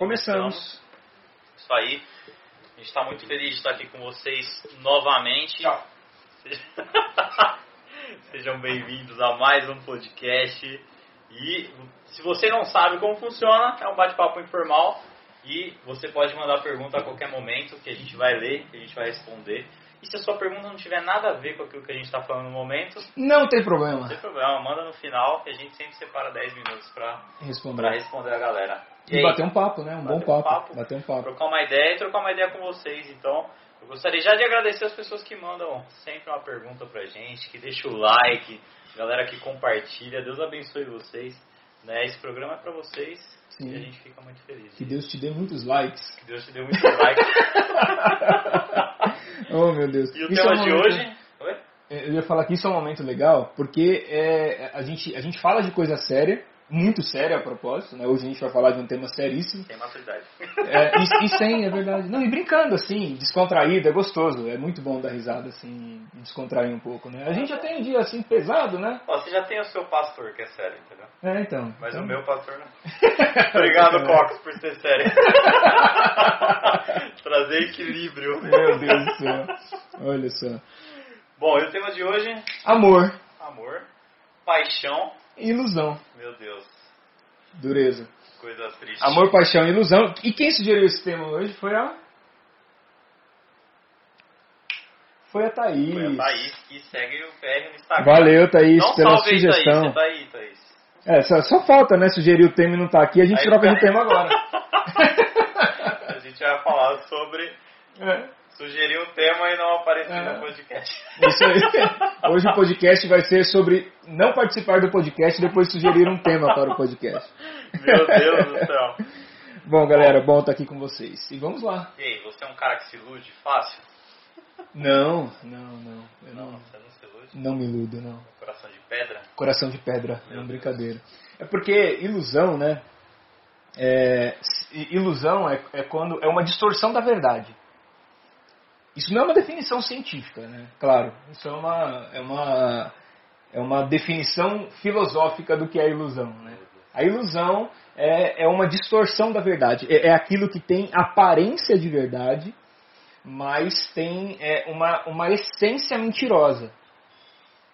Começamos. Isso aí. A gente está muito feliz de estar aqui com vocês novamente. Tchau. Sejam bem-vindos a mais um podcast. E se você não sabe como funciona, é um bate-papo informal. E você pode mandar pergunta a qualquer momento que a gente vai ler, que a gente vai responder. E se a sua pergunta não tiver nada a ver com aquilo que a gente está falando no momento, Não tem não problema. tem problema, manda no final que a gente sempre separa 10 minutos para Responder. responder a galera. E bater um papo, né? Um bom Bater um papo. papo. Bater um papo. trocar uma ideia e trocar uma ideia com vocês. Então, eu gostaria já de agradecer as pessoas que mandam sempre uma pergunta pra gente, que deixa o like, galera que compartilha. Deus abençoe vocês. Né? Esse programa é pra vocês Sim. e a gente fica muito feliz. Que Deus te dê muitos likes. Que Deus te dê muito like. oh, meu Deus. E o Isso tema é de momento- hoje. Oi? Eu ia falar que isso é um momento legal, porque é, a, gente, a gente fala de coisa séria, muito séria a propósito, né? Hoje a gente vai falar de um tema seríssimo. Tem maturidade. É, e, e sem, é verdade. Não, e brincando, assim, descontraído, é gostoso. É muito bom dar risada, assim, descontrair um pouco, né? A gente já tem um dia, assim, pesado, né? Ó, você já tem o seu pastor, que é sério, entendeu? É, então. Mas então... o meu pastor não. Obrigado, Cox, por ser sério. Trazer equilíbrio. Meu Deus do céu. Olha só. Bom, e o tema de hoje? Amor, Amor, paixão. Ilusão. Meu Deus, Dureza. coisa triste. Amor, paixão e ilusão. E quem sugeriu esse tema hoje foi a. Foi a Thaís. Foi a Thaís que segue o PR no Instagram. Valeu, Thaís, Não pela sugestão. Thaís. Você tá aí, Thaís. É, só, só falta, né? Sugerir o tema e não tá aqui, a gente Aí troca tá. de tema agora. a gente vai falar sobre É, sugerir um tema e não aparecer É. no podcast. isso aí. Hoje o podcast vai ser sobre não participar do podcast e depois sugerir um tema para o podcast. Meu Deus do céu. Bom, galera, bom estar aqui com vocês. E vamos lá. E aí, você é um cara que se ilude fácil? Não, não, não. Eu Não, não, você não se ilude? não me iludo, não. Coração de pedra? Coração de pedra, Meu não Deus. brincadeira. É porque ilusão, né? É, ilusão é, é quando é uma distorção da verdade. Isso não é uma definição científica, né? Claro, isso é uma é uma é uma definição filosófica do que é ilusão, né? A ilusão é, é uma distorção da verdade. É, é aquilo que tem aparência de verdade, mas tem é, uma, uma essência mentirosa.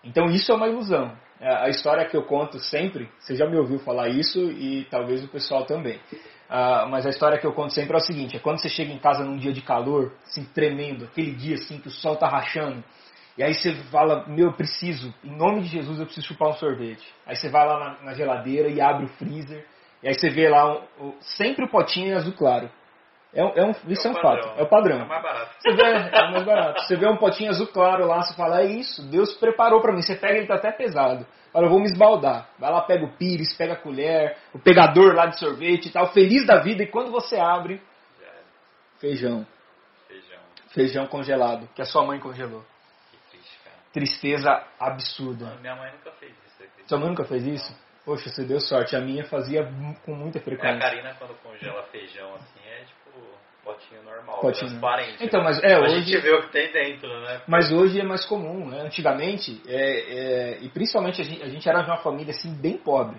Então isso é uma ilusão. A a história que eu conto sempre, você já me ouviu falar isso e talvez o pessoal também. Ah, mas a história que eu conto sempre é o seguinte: é quando você chega em casa num dia de calor, assim, tremendo, aquele dia assim que o sol tá rachando, e aí você fala, meu, eu preciso, em nome de Jesus eu preciso chupar um sorvete. Aí você vai lá na, na geladeira e abre o freezer, e aí você vê lá um- o- sempre o potinho azul claro. É, é um, isso é, o um padrão, fato, é o padrão. É mais barato. Você vê, é mais barato. Você vê um potinho azul claro lá, você fala, é isso, Deus preparou pra mim. Você pega, ele tá até pesado. Fala, eu vou me esbaldar. Vai lá, pega o pires, pega a colher, o pegador lá de sorvete e tal, feliz da vida. E quando você abre, é feijão. Feijão. Feijão congelado, que a sua mãe congelou. Que triste, cara. Tristeza absurda. Minha mãe nunca fez isso. Sua mãe nunca fez isso? Poxa, você deu sorte. A minha fazia com muita É, a frequência. Karina, quando congela feijão assim, é tipo potinho normal, Potinho. transparente. Então, mas é, a hoje- gente vê o que tem dentro, né? Mas hoje é mais comum, né? Antigamente, é, é, e principalmente a gente, a gente era de uma família assim bem pobre.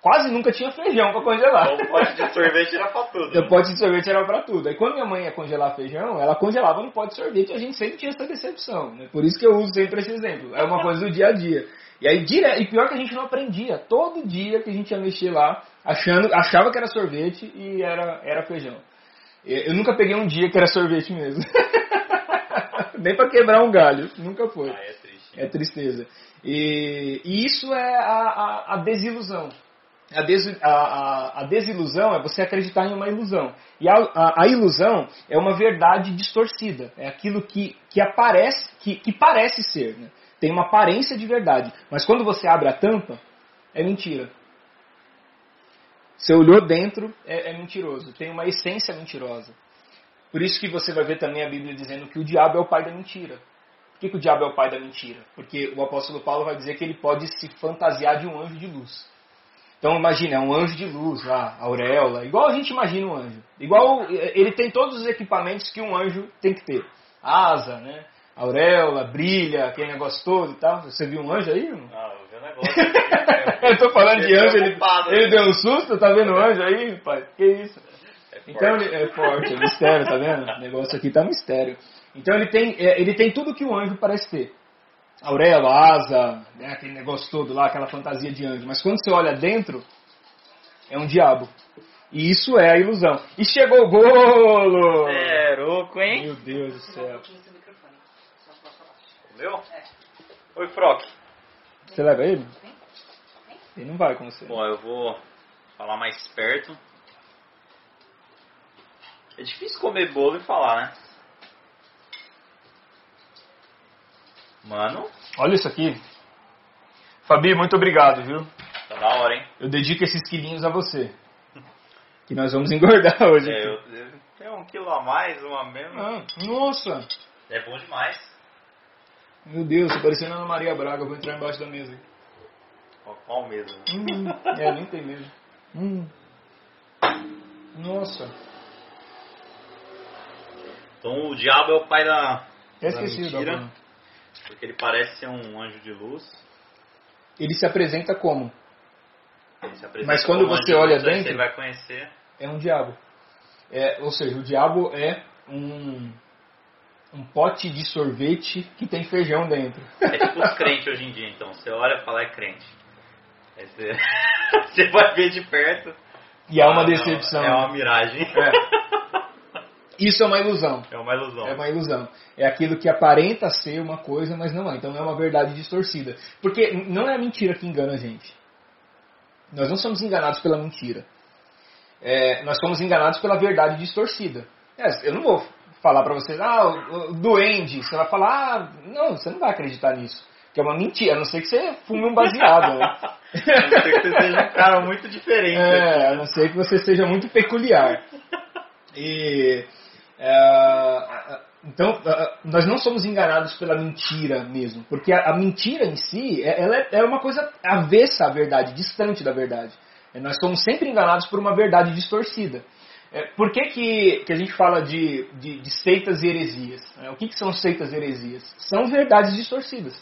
Quase nunca tinha feijão para congelar. Então, o pote de sorvete era pra tudo. O pote de sorvete era para tudo. Aí quando minha mãe ia congelar feijão, ela congelava no pote de sorvete e a gente sempre tinha essa decepção. Né? Por isso que eu uso sempre esse exemplo. É uma coisa do dia a dia. E aí dire... e pior que a gente não aprendia. Todo dia que a gente ia mexer lá, achando, achava que era sorvete e era, era feijão. Eu nunca peguei um dia que era sorvete mesmo. Nem para quebrar um galho. Nunca foi. Ah, é triste. É tristeza. E, e isso é a, a, a desilusão. A, des, a, desilusão é você acreditar em uma ilusão. E a ilusão é uma verdade distorcida. É aquilo que, que aparece, que, que parece ser. né? Tem uma aparência de verdade. Mas quando você abre a tampa, é mentira. Você olhou dentro, é, é mentiroso. Tem uma essência mentirosa. Por isso que você vai ver também a Bíblia dizendo que o diabo é o pai da mentira. Por que, que o diabo é o pai da mentira? Porque o apóstolo Paulo vai dizer que ele pode se fantasiar de um anjo de luz. Então imagina, é um anjo de luz lá, auréola, igual a gente imagina um anjo. Igual ele tem todos os equipamentos que um anjo tem que ter. Asa, né? Auréola, brilha, aquele negócio todo e tal. Você viu um anjo aí? irmão? Ah, eu tô falando de Fiquei anjo, ele, ele deu um susto, tá vendo um anjo aí, pai? Que isso? É forte. Então ele é forte, é mistério, tá vendo? O negócio aqui tá mistério. Então ele tem, é, ele tem tudo que o anjo parece ter. Auréola, asa, né, aquele negócio todo lá, aquela fantasia de anjo. Mas quando você olha dentro, é um diabo. E isso é a ilusão. E chegou o bolo! É, louco, hein? Meu Deus do céu. Meu? É. Oi, Froc. Você leva ele? Vem. Ele não vai com você. Bom, eu vou falar mais perto. É difícil comer bolo e falar, né? Mano, Olha isso aqui. Fabi, muito obrigado, viu? tá da hora, hein? Eu dedico esses quilinhos a você. Que nós vamos engordar hoje. É, aqui. eu, eu tenho um quilo a mais, um a menos. Ah, nossa! É bom demais. Meu Deus, tô parecendo Ana Maria Braga. Eu vou entrar embaixo da mesa. Qual- Qual mesmo? Hum, é, nem tem mesmo. Hum. Nossa. Então o diabo é o pai da, Até da mentira, porque ele parece ser um anjo de luz. Ele se apresenta como? Ele se apresenta Mas quando como você olha luz, dentro- Você vai conhecer. É um diabo. É, ou seja, o diabo é um, um pote de sorvete que tem feijão dentro. É tipo os crentes hoje em dia, então. Você olha e fala, é crente. Aí você, você vai ver de perto. E é uma ah, não, decepção. É uma miragem. É. Isso é uma ilusão. É uma ilusão. É uma ilusão. É aquilo que aparenta ser uma coisa, mas não é. Então é uma verdade distorcida. Porque não é a mentira que engana a gente. Nós não somos enganados pela mentira. É, nós somos enganados pela verdade distorcida. É, eu não vou falar pra vocês, ah, o, o duende. Você vai falar, ah, não, você não vai acreditar nisso. Que é uma mentira, a não ser que você fume um baseado. Né? A não ser que você seja um cara muito diferente. É, a não ser que você seja muito peculiar. E, é, então, nós não somos enganados pela mentira mesmo, porque a, a mentira em si, é- ela é, é uma coisa avessa à verdade, distante da verdade. É, nós somos sempre enganados por uma verdade distorcida. É, por que, que, que a gente fala de, de, de seitas e heresias? É, o que, que são seitas e heresias? São verdades distorcidas.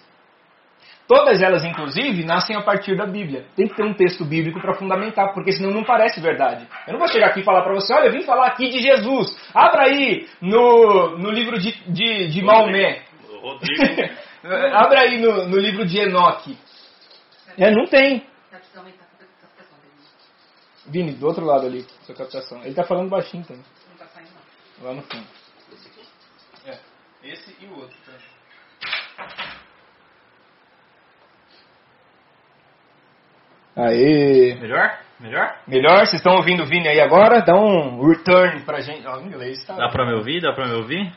Todas elas, inclusive, nascem a partir da Bíblia. Tem que ter um texto bíblico para fundamentar, porque senão não parece verdade. Eu não vou chegar aqui e falar para você, olha, eu vim falar aqui de Jesus. Abra aí no, no livro de, de, de Maomé. Rodrigo. Abra aí no, no livro de Enoque. É, não tem. Tá precisando aumentar a captação dele. Vini, do outro lado ali, sua captação. Ele tá falando baixinho também, Não tá saindo, não. lá no fundo. Esse aqui? É, esse e o outro. Aê! Melhor? Melhor? Melhor? Vocês estão ouvindo o Vini aí agora? Dá um return pra gente. Ó, em inglês, tá? Dá pra me ouvir? Dá pra me ouvir?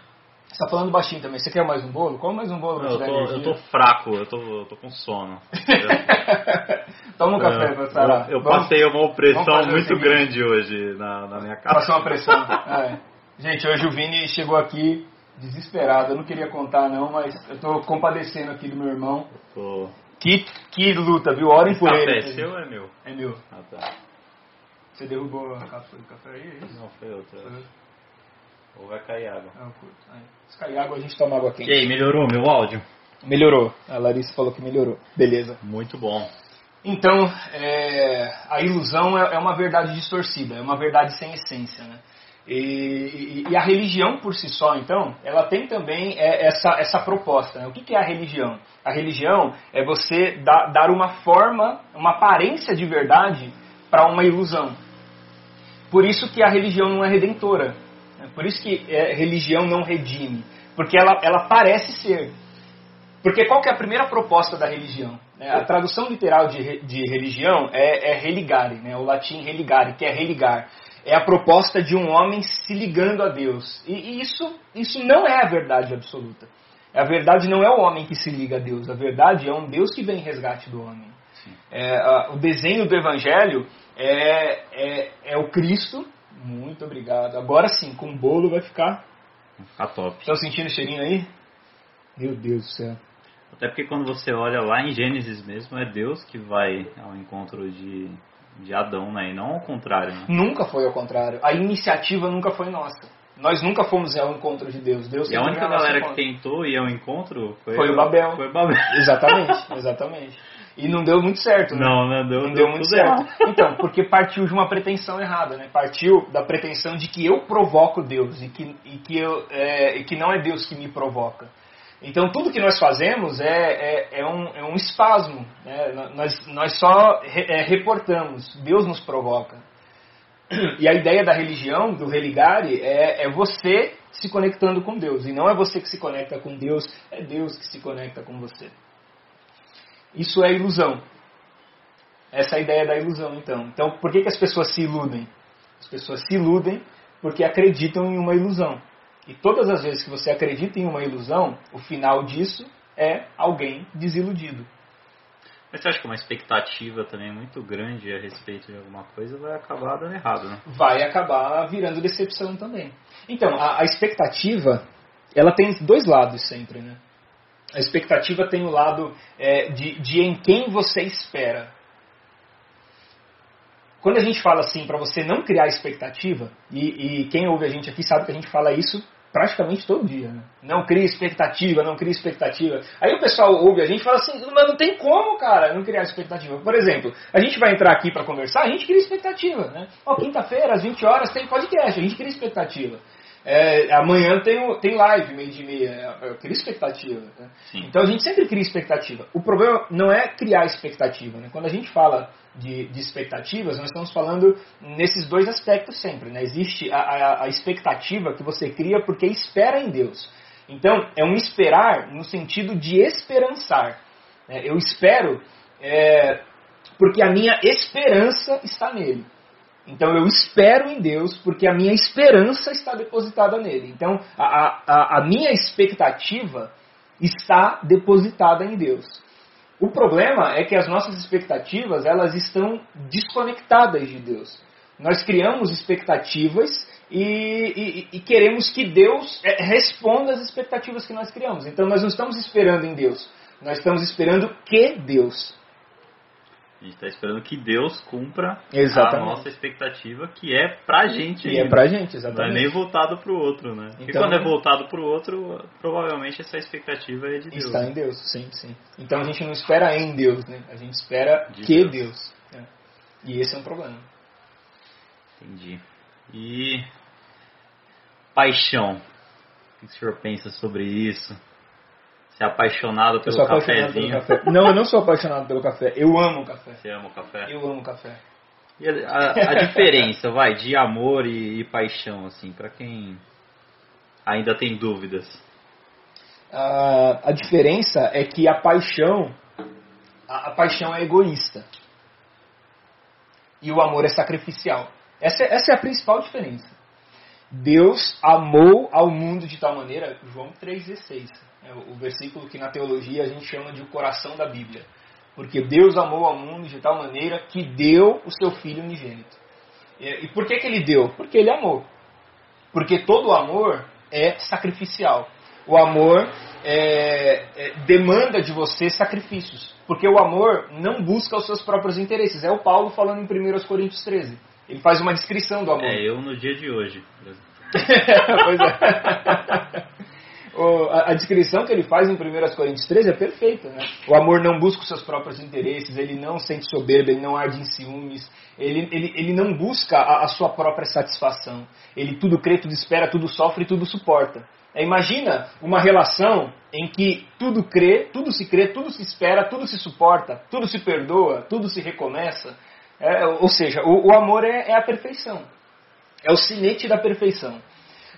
Você tá falando baixinho também. Você quer mais um bolo? Come mais um bolo pra Eu tô, eu tô fraco, eu tô, eu tô com sono. Toma um café pra sarar. Eu, eu Vamos- passei uma opressão o muito grande hoje na, na minha casa. Passou uma pressão. É. Gente, hoje o Vini chegou aqui desesperado. Eu não queria contar não, mas eu tô compadecendo aqui do meu irmão. Tô... Que, que luta, viu? Orem Esse por café ele. é seu ou é meu? É meu. Ah, tá. Você derrubou a cápsula do café aí? É isso? Não, foi outra. Ou vai cair água. Ah, eu curto. Aí. Se cair água, a gente toma água quente. E aí, melhorou meu áudio? Melhorou. A Larissa falou que melhorou. Beleza. Muito bom. Então, é, a ilusão é, é uma verdade distorcida, é uma verdade sem essência. Né? E, e- e a religião por si só, então, ela tem também é, essa, essa proposta. Né? O que, que é a religião? A religião é você dar, dar uma forma, uma aparência de verdade para uma ilusão. Por isso que a religião não é redentora. Né? Por isso que é, religião não redime. Porque ela, ela parece ser. Porque qual que é a primeira proposta da religião? né? A tradução literal de, de religião é, é religare, né? o latim religare, que é religar. É a proposta de um homem se ligando a Deus. E, e isso, isso não é a verdade absoluta. A verdade não é o homem que se liga a Deus. A verdade é um Deus que vem em resgate do homem. É, a- o desenho do Evangelho é, é, é o Cristo. Muito obrigado. Agora sim, com o bolo vai ficar. Vai ficar top. Estão sentindo o cheirinho aí? Meu Deus do céu. Até porque quando você olha lá em Gênesis mesmo, é Deus que vai ao encontro de, de Adão, né? E não ao contrário, né? Nunca foi ao contrário. A iniciativa nunca foi nossa. Nós nunca fomos ao encontro de Deus. Deus E a única galera que tentou ir ao encontro foi, Foi o Babel. Foi o Babel. Exatamente, exatamente. E não deu muito certo, né? Não, não deu, não deu, deu muito certo. errado. Então, porque partiu de uma pretensão errada, né? Partiu da pretensão de que eu provoco Deus e que, e que, eu, é, e que não é Deus que me provoca. Então, tudo que nós fazemos é, é, é, um, é um espasmo. Né? Nós, nós só re, é, reportamos, Deus nos provoca. E a ideia da religião, do religare, é, é você se conectando com Deus. E não é você que se conecta com Deus, é Deus que se conecta com você. Isso é ilusão. Essa é a ideia da ilusão, então. Então, por que, que as pessoas se iludem? As pessoas se iludem porque acreditam em uma ilusão. E todas as vezes que você acredita em uma ilusão, o final disso é alguém desiludido. Mas você acha que uma expectativa também muito grande a respeito de alguma coisa vai acabar dando errado, né? Vai acabar virando decepção também. Então, a, a expectativa, ela tem dois lados sempre, né? A expectativa tem o lado é, de, de em quem você espera. Quando a gente fala assim, para você não criar expectativa, e, e, quem ouve a gente aqui sabe que a gente fala isso praticamente todo dia. Né? Não cria expectativa, não cria expectativa. Aí o pessoal ouve a gente e fala assim, mas não tem como, cara, não criar expectativa. Por exemplo, a gente vai entrar aqui para conversar, a gente cria expectativa. Né? Quinta-feira, às 20 horas, tem podcast, a gente cria expectativa. É, amanhã tem, tem live, meio de meia. Eu crio expectativa. Né? Então a gente sempre cria expectativa. O problema não é criar expectativa. Né? Quando a gente fala de, de, expectativas, nós estamos falando nesses dois aspectos sempre. Né? Existe a, a, a, expectativa que você cria porque espera em Deus. Então, é um esperar no sentido de esperançar. Né? Eu espero é, porque a minha esperança está nele. Então, eu espero em Deus porque a minha esperança está depositada nele. Então, a, a, a minha expectativa está depositada em Deus. O problema é que as nossas expectativas elas estão desconectadas de Deus. Nós criamos expectativas e, e, e, queremos que Deus é, responda às expectativas que nós criamos. Então nós não estamos esperando em Deus, nós estamos esperando que Deus a gente está esperando que Deus cumpra exatamente. a nossa expectativa, que é pra gente. E é pra gente, exatamente. Não é nem voltado pro outro, né? Porque então, quando é voltado pro outro, provavelmente essa expectativa é de Deus. Está em Deus, sim, sim. Então a gente não espera em Deus, né? A gente espera de que Deus. Deus né? E esse é um problema. Entendi. E paixão. O que o senhor pensa sobre isso? Você é apaixonado pelo cafezinho? Pelo café. Não, eu não sou apaixonado pelo café. Eu amo café. Você ama o café? Eu amo café. E a, a, a diferença, vai, de amor e, e paixão, assim, para quem ainda tem dúvidas? a diferença é que a paixão, a, a, paixão é egoísta. E o amor é sacrificial. Essa, é, essa é a principal diferença. Deus amou ao mundo de tal maneira, João 3,16 é o versículo que na teologia a gente chama de o coração da Bíblia. Porque Deus amou ao mundo de tal maneira que deu o seu Filho unigênito. E por que, que ele deu? Porque ele amou. Porque todo amor é sacrificial. O amor é, é, demanda de você sacrifícios. Porque o amor não busca os seus próprios interesses. É o Paulo falando em 1 Coríntios 13. Ele faz uma descrição do amor. É eu no dia de hoje. pois é. A, descrição que ele faz em 1 Coríntios 13 é perfeita. Né? O amor não busca os seus próprios interesses, ele não sente soberba, ele não arde em ciúmes, ele, ele, ele não busca a, a sua própria satisfação. Ele tudo crê, tudo espera, tudo sofre tudo suporta. É, imagina uma relação em que tudo crê, tudo se crê, tudo se espera, tudo se suporta, tudo se perdoa, tudo se recomeça. É, ou seja, o, o amor é, é, a perfeição. É o sinete da perfeição.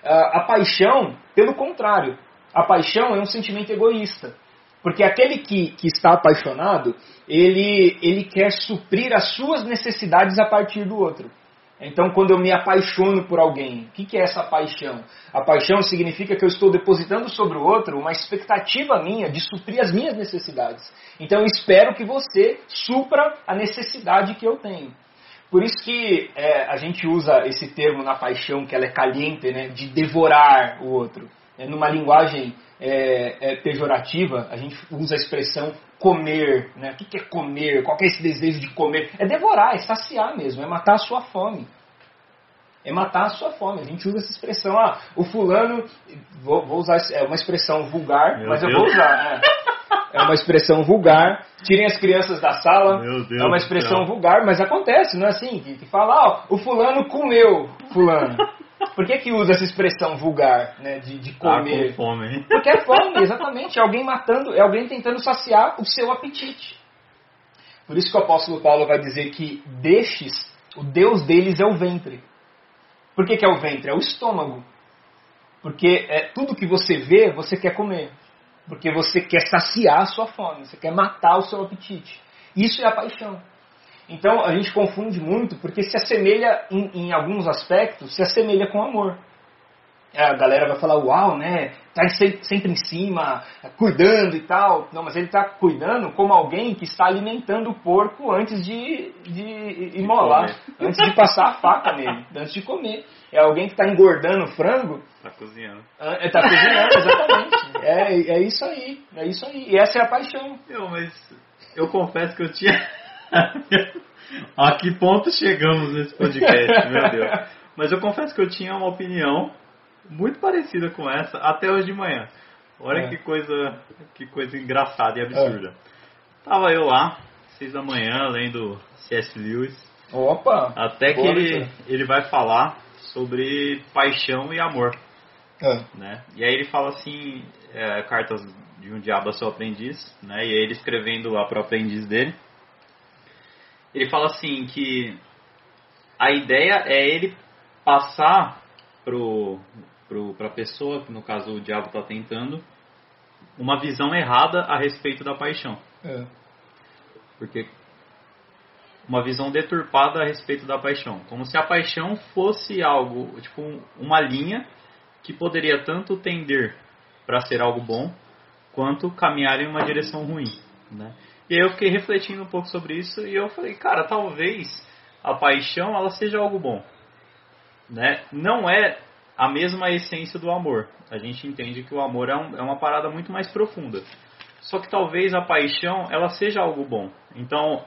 a paixão, pelo contrário, a paixão é um sentimento egoísta. Porque aquele que, que está apaixonado, ele, ele quer suprir as suas necessidades a partir do outro. Então, quando eu me apaixono por alguém, o que, que é essa paixão? A paixão significa que eu estou depositando sobre o outro uma expectativa minha de suprir as minhas necessidades. Então, eu espero que você supra a necessidade que eu tenho. Por isso que é, a gente usa esse termo na paixão, que ela é caliente, né, de devorar o outro numa linguagem é, é, pejorativa, a gente usa a expressão comer. Né? O que, é comer? Qual é esse desejo de comer? É devorar, é saciar mesmo, é matar a sua fome. É matar a sua fome. A gente usa essa expressão. Ah, o fulano. Vou, vou usar é uma expressão vulgar, Meu mas Deus. eu vou usar. É. é uma expressão vulgar. Tirem as crianças da sala. Meu Deus é uma expressão vulgar, mas acontece, não é assim? Que, que fala, ó, o fulano comeu fulano. Por que que usa essa expressão vulgar, né, de, de Tá comer? com fome? Porque é fome, exatamente. É alguém matando, é alguém tentando saciar o seu apetite. Por isso que o apóstolo Paulo vai dizer que destes, o Deus deles é o ventre. Por que, que é o ventre? É o estômago. Porque é, tudo que você vê, você quer comer. Porque você quer saciar a sua fome, você quer matar o seu apetite. Isso é a paixão. Então a gente confunde muito porque se assemelha, em, em alguns aspectos, se assemelha com amor. É, A galera vai falar, uau, né? Tá se- sempre em cima, cuidando e tal. Não, mas ele está cuidando como alguém que está alimentando o porco antes de, de imolar, antes de passar a faca nele, antes de comer. É alguém que está engordando o frango Tá cozinhando. Está cozinhando, exatamente. É, é isso aí, é isso aí. E essa é a paixão. Eu, mas eu confesso que eu tinha. a que ponto chegamos nesse podcast, meu Deus. Mas eu confesso que eu tinha uma opinião muito parecida com essa até hoje de manhã. Olha É. que coisa, que coisa engraçada e absurda. Tava eu lá, seis da manhã, lendo C.S. Lewis, Opa! até que ele, ele vai falar sobre paixão e amor Ah, né? E aí ele fala assim, é, cartas de um diabo a seu aprendiz, né? E aí ele escrevendo lá pro aprendiz dele, ele fala assim que a ideia é ele passar pro, pro pra pessoa, que no caso o diabo está tentando, uma visão errada a respeito da paixão. é. Porque uma visão deturpada a respeito da paixão, como se a paixão fosse algo, tipo um- uma linha que poderia tanto tender para ser algo bom, quanto caminhar em uma direção ruim, né? E aí eu fiquei refletindo um pouco sobre isso e eu falei, cara, talvez a paixão ela seja algo bom, né? Não é a mesma essência do amor. A gente entende que o amor é, um- é uma parada muito mais profunda. Só que talvez a paixão ela seja algo bom. Então,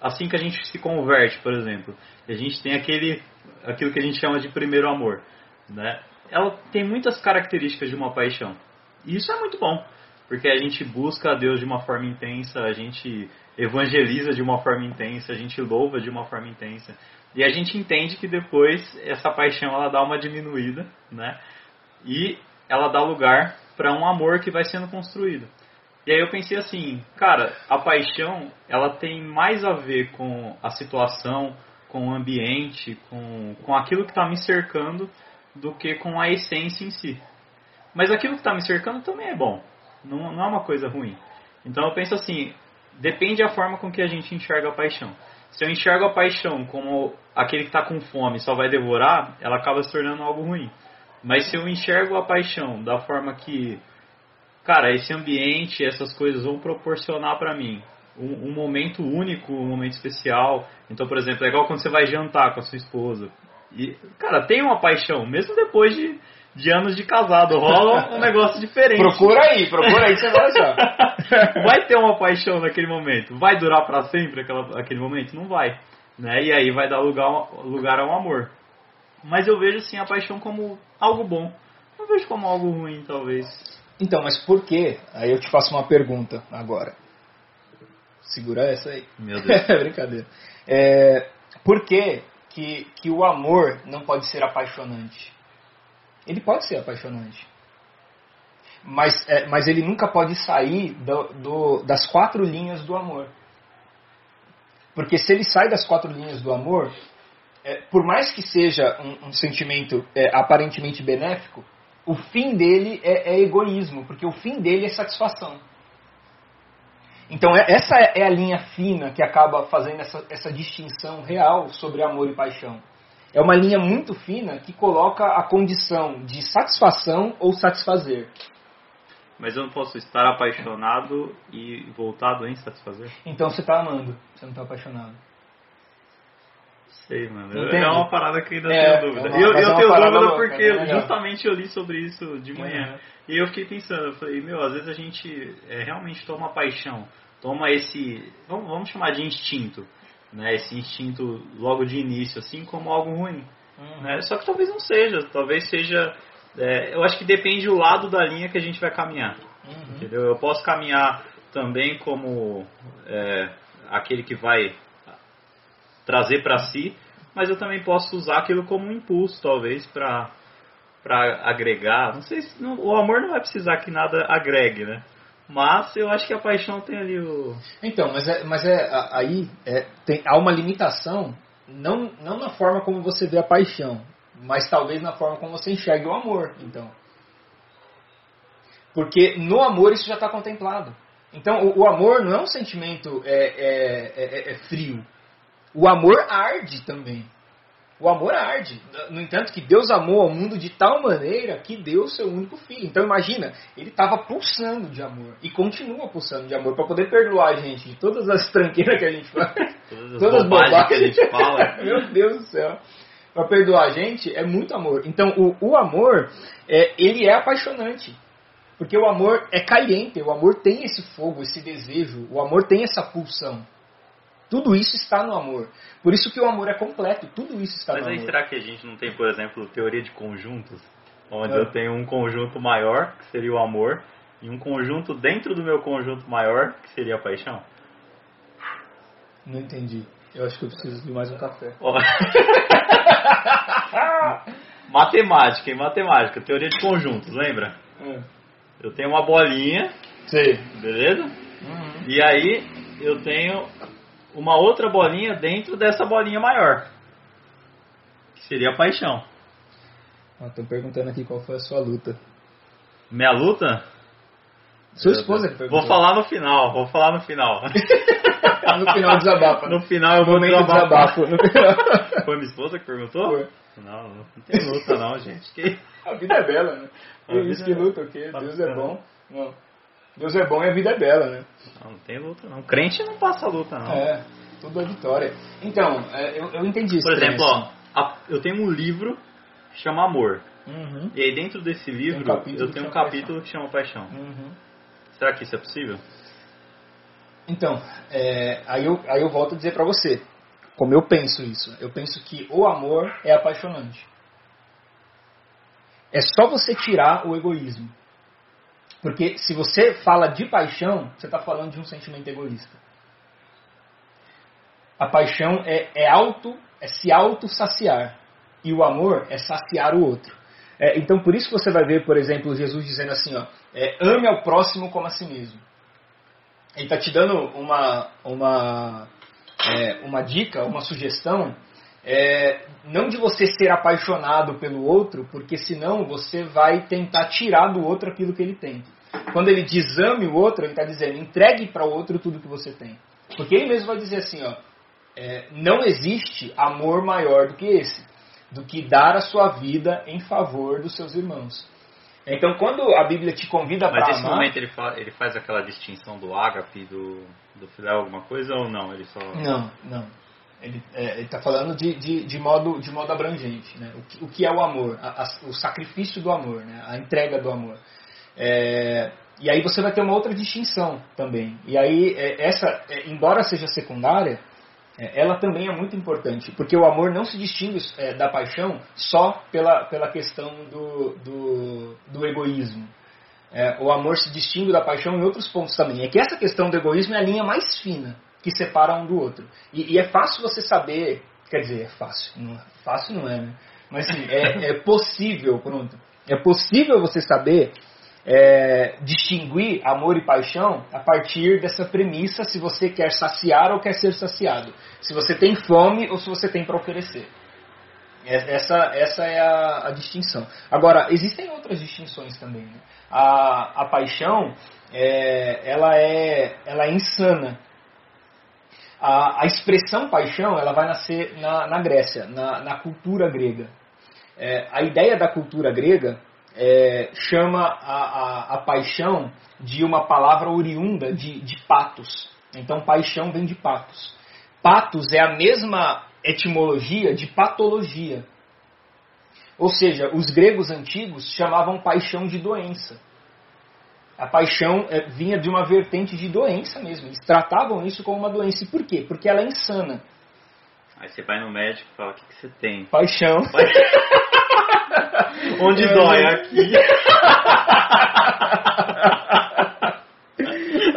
assim que a gente se converte, por exemplo, a gente tem aquele aquilo que a gente chama de primeiro amor, né? Ela tem muitas características de uma paixão. E isso é muito bom, porque a gente busca a Deus de uma forma intensa, a gente evangeliza de uma forma intensa, a gente louva de uma forma intensa. E a gente entende que depois essa paixão ela dá uma diminuída, né? E ela dá lugar para um amor que vai sendo construído. E aí eu pensei assim, cara, a paixão ela tem mais a ver com a situação, com o ambiente, com, com aquilo que está me cercando, do que com a essência em si. Mas aquilo que está me cercando também é bom, não, não é uma coisa ruim. Então eu penso assim, depende da forma com que a gente enxerga a paixão. Se eu enxergo a paixão como aquele que está com fome só vai devorar, ela acaba se tornando algo ruim. Mas se eu enxergo a paixão da forma que cara, esse ambiente, essas coisas vão proporcionar para mim um, um momento único, um momento especial. Então, por exemplo, é igual quando você vai jantar com a sua esposa. E, cara, tem uma paixão, mesmo depois de, de anos de casado, rola um negócio diferente. Procura aí, procura aí que você vai achar. vai ter uma paixão naquele momento. Vai durar para sempre aquela, aquele momento? Não vai. Né? E aí vai dar lugar, lugar ao amor. Mas eu vejo sim a paixão como algo bom. Não vejo como algo ruim, talvez. Então, mas por quê? Aí eu te faço uma pergunta agora. Segura essa aí. Meu Deus. Brincadeira. É, por que, que, que o amor não pode ser apaixonante? Ele pode ser apaixonante. Mas, é, mas ele nunca pode sair do, do, das quatro linhas do amor. Porque se ele sai das quatro linhas do amor, é, por mais que seja um, um sentimento é, aparentemente benéfico, o fim dele é, é egoísmo, porque o fim dele é satisfação. Então é- essa é a linha fina que acaba fazendo essa, essa distinção real sobre amor e paixão. É uma linha muito fina que coloca a condição de satisfação ou satisfazer. Mas eu não posso estar apaixonado e voltado em satisfazer? Então você está amando, você não está apaixonado. Sei, mano. Entende? É uma parada que ainda É, tenho dúvida. é uma- eu é eu tenho dúvida louca, porque né? Justamente eu li sobre isso de manhã. Uhum. E eu fiquei pensando, eu falei, meu, às vezes a gente é, realmente toma paixão, toma esse, vamos, vamos chamar de instinto, né? Esse instinto logo de início, assim, como algo ruim. Né? Só que talvez não seja, talvez seja. é, eu acho que depende do lado da linha que a gente vai caminhar. Uhum. Entendeu? Eu posso caminhar também como é, aquele que vai trazer para si, mas eu também posso usar aquilo como um impulso, talvez, para para agregar. Não sei se não, o amor não vai precisar que nada agregue, né? Mas eu acho que a paixão tem ali o. Então, mas é, mas é aí é, tem, há uma limitação, não, não na forma como você vê a paixão, mas talvez na forma como você enxerga o amor, então. Porque no amor isso já está contemplado. Então o, o, amor não é um sentimento é, é, é, é frio. O amor arde também. O amor arde. No entanto, que Deus amou ao mundo de tal maneira que deu o seu único filho. Então imagina, ele estava pulsando de amor e continua pulsando de amor para poder perdoar a gente de todas as tranqueiras que a gente faz, todas as, todas bobagens que a gente fala. Meu Deus do céu. Para perdoar a gente é muito amor. Então o, o amor, é, ele é apaixonante. Porque o amor é caliente, o amor tem esse fogo, esse desejo, o amor tem essa pulsão. Tudo isso está no amor. Por isso que o amor é completo, tudo isso está Mas no aí amor. será que a gente não tem, por exemplo, teoria de conjuntos? Onde é. eu tenho um conjunto maior, que seria o amor, e um conjunto dentro do meu conjunto maior, que seria a paixão? Não entendi. Eu acho que eu preciso de mais um café. matemática, em matemática, teoria de conjuntos, lembra? É. Eu tenho uma bolinha, Sim. beleza? Uhum. E aí eu tenho uma outra bolinha dentro dessa bolinha maior. Que seria a paixão. Estão perguntando aqui qual foi a sua luta. Minha luta? Sua esposa que perguntou. Vou falar no final, vou falar no final. no final desabafa. No final eu vou desabafo. No final. Foi minha esposa que perguntou? Foi. Não, não tem luta não, gente. Que... A vida é bela, né? A vida isso que é- luta o quê? Deus é bom. Não. Deus é bom e a vida é bela, né? Não, não tem luta não. Crente não passa luta não. É, tudo é vitória. Então, é, eu, eu entendi isso. Por exemplo, ó, a- eu tenho um livro que chama Amor. Uhum, E aí dentro desse livro capítulo eu tenho um capítulo que chama Paixão. uhum. Será que isso é possível? Então, é, aí, eu, aí eu volto a dizer pra você, como eu penso isso. Eu penso que o amor é apaixonante. É só você tirar o egoísmo. Porque se você fala de paixão, você está falando de um sentimento egoísta. A paixão é, é auto, é se auto-saciar. E o amor é saciar o outro. É, então, por isso você vai ver, por exemplo, Jesus dizendo assim, ó, é, ame ao próximo como a si mesmo. Ele está te dando uma, uma, é, uma dica, uma sugestão, é, não de você ser apaixonado pelo outro, porque senão você vai tentar tirar do outro aquilo que ele tem. Quando ele diz ame o outro, ele está dizendo entregue para o outro tudo que você tem. Porque ele mesmo vai dizer assim, ó, é, não existe amor maior do que esse, do que dar a sua vida em favor dos seus irmãos. Então, quando a Bíblia te convida Mas para nesse amar, momento ele, fa- ele faz aquela distinção do ágape, do, do filéu, alguma coisa ou não? Ele só. Não, não. Ele está falando de, de, de, modo, de modo abrangente. Né? O, que, o que é o amor? A- a- o sacrifício do amor, né? a entrega do amor. É, e aí você vai ter uma outra distinção também. E aí, é, essa, é, embora seja secundária, é, ela também é muito importante. Porque o amor não se distingue é, da paixão só pela, pela questão do, do, do egoísmo. É, o amor se distingue da paixão em outros pontos também. É que essa questão do egoísmo é a linha mais fina que separa um do outro. E, e é fácil você saber, quer dizer, é fácil, não, é- fácil não é, né? Mas sim, é, é possível, pronto. É possível você saber é, distinguir amor e paixão a partir dessa premissa se você quer saciar ou quer ser saciado. Se você tem fome ou se você tem para oferecer. É- Essa, essa é a, a distinção. Agora, existem outras distinções também. né? A, a paixão, é, ela, é, ela é insana. A, a expressão paixão, ela vai nascer na, na Grécia, na, na cultura grega. É, a ideia da cultura grega é, chama a, a, a paixão de uma palavra oriunda de, de patos. Então, paixão vem de patos. Patos é a mesma etimologia de patologia. Ou seja, os gregos antigos chamavam paixão de doença. A paixão eh, vinha de uma vertente de doença mesmo. Eles tratavam isso como uma doença. E por quê? Porque ela é insana. Aí você vai no médico e fala: o que, que você tem? Paixão. Onde É, dói? Aqui.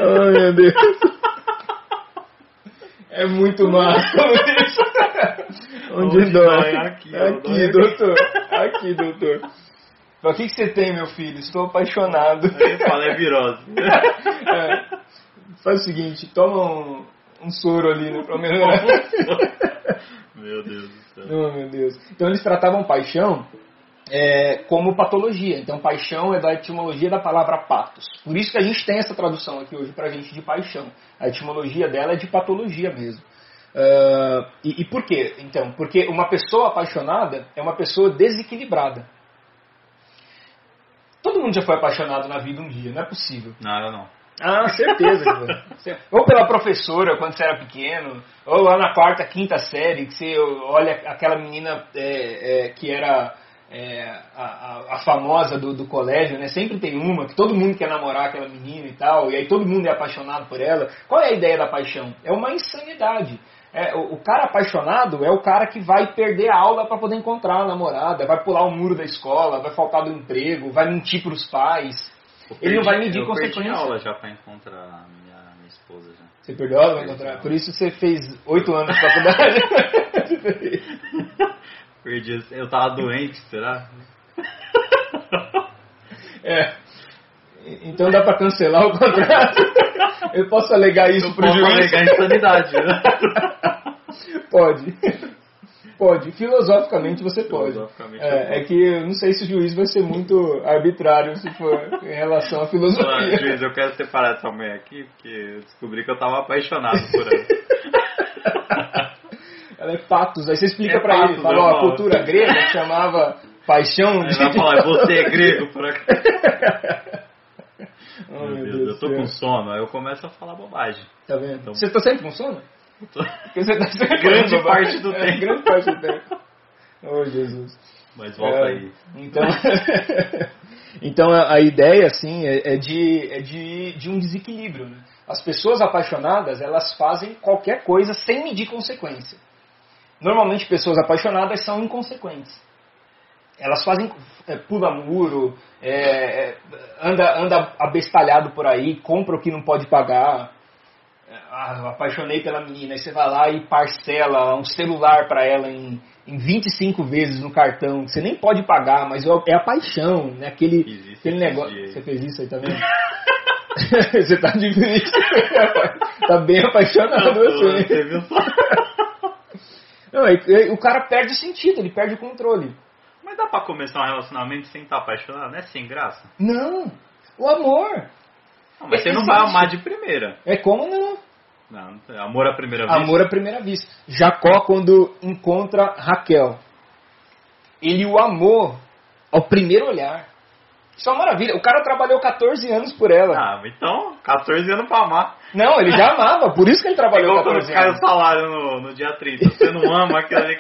Oh, meu Deus. É muito massa isso. Onde, Onde dói? dói? Aqui, ó, aqui dói aqui. doutor. Aqui, doutor. O que, que você tem, meu filho? Estou apaixonado. Aí fala, é virose. É. Faz o seguinte, toma um, um soro ali, né, pra melhorar. Meu Deus do céu. Oh, meu Deus. Então eles tratavam paixão é, como patologia. Então paixão é da etimologia da palavra patos. Por isso que a gente tem essa tradução aqui hoje pra gente de paixão. A etimologia dela é de patologia mesmo. Ah, e, e por quê? Então, porque uma pessoa apaixonada é uma pessoa desequilibrada. Todo mundo já foi apaixonado na vida um dia, não é possível. Eu não. Ah, certeza que foi. Ou pela professora quando você era pequeno, ou lá na quarta, quinta série, que você olha aquela menina é, é, que era é, a, a- a famosa do, do colégio, né? Sempre tem uma, que todo mundo quer namorar aquela menina e tal, e aí todo mundo é apaixonado por ela. Qual é a ideia da paixão? É uma insanidade. É, o, o cara apaixonado é o cara que vai perder a aula para poder encontrar a namorada, vai pular o muro da escola, vai faltar do emprego, vai mentir para os pais. Eu Ele não vai medir eu perdi consequências. aula já pra encontrar a minha, minha esposa já. Você perdeu aula pra encontrar? Por isso você fez oito anos de faculdade. Perdi. Eu tava doente, será? é. Então dá pra cancelar o contrato? Eu posso alegar isso Eu pro posso juiz? alegar insanidade, né? Pode. Pode. Filosoficamente você pode. Filosoficamente eu É, posso. é que eu não sei se o juiz vai ser muito arbitrário se for em relação à filosofia. juiz, eu quero separar essa mulher aqui, porque eu descobri que eu tava apaixonado por ela. Ela é patos. Aí você explica É pra ele. patos, Fala, ó, a cultura grega chamava paixão de... ela fala, você é grego por aqui. Oh, Meu Deus, do eu tô com sono, aí eu começo a falar bobagem. Tá vendo? Então- Você tá sempre com sono? Tô- Porque você tá sempre Grande parte do. É, tempo. grande parte do tempo. Oh, Jesus. Mas volta É, aí. Então, então a, a ideia assim é, é de, é de, de um desequilíbrio. Né? As pessoas apaixonadas elas fazem qualquer coisa sem medir consequência. Normalmente pessoas apaixonadas são inconsequentes. Elas fazem é, pula muro, é, é, anda, anda abestalhado por aí, compra o que não pode pagar. É, Ah, eu apaixonei pela menina. Aí você vai lá e parcela um celular para ela em, em 25 vezes no cartão. Você nem pode pagar, mas é a paixão, né? Aquele, aquele negócio. Você fez isso aí também? você tá difícil. tá bem apaixonado você. Você viu só? Não, é o cara perde o sentido, ele perde o controle. Mas dá pra começar um relacionamento sem estar apaixonado? Não é sem graça? Não, o amor. Não, mas você não vai amar de primeira. É como não? Não, amor à primeira vista. Amor à primeira vista. Jacó, quando encontra Raquel, ele o amou ao primeiro olhar. Isso é uma maravilha. O cara trabalhou 14 anos por ela. Ah, então, 14 anos pra amar. Não, ele já amava, por isso que ele trabalhou Igual quando 14 cai o anos. salário no, no dia 30. Você não ama aquilo ali.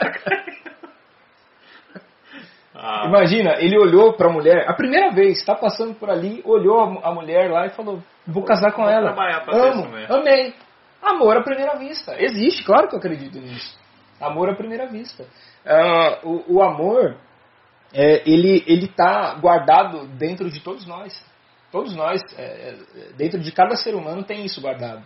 ah, Imagina, ele olhou pra mulher, a primeira vez, tá passando por ali, olhou a mu- a mulher lá e falou: Vou casar com Vou ela. Amo, mulher." amei. Amor à primeira vista. Existe, claro que eu acredito nisso. Amor à primeira vista. Ah, o, o amor, é, ele ele está guardado dentro de todos nós. Todos nós, é, é, dentro de cada ser humano, tem isso guardado.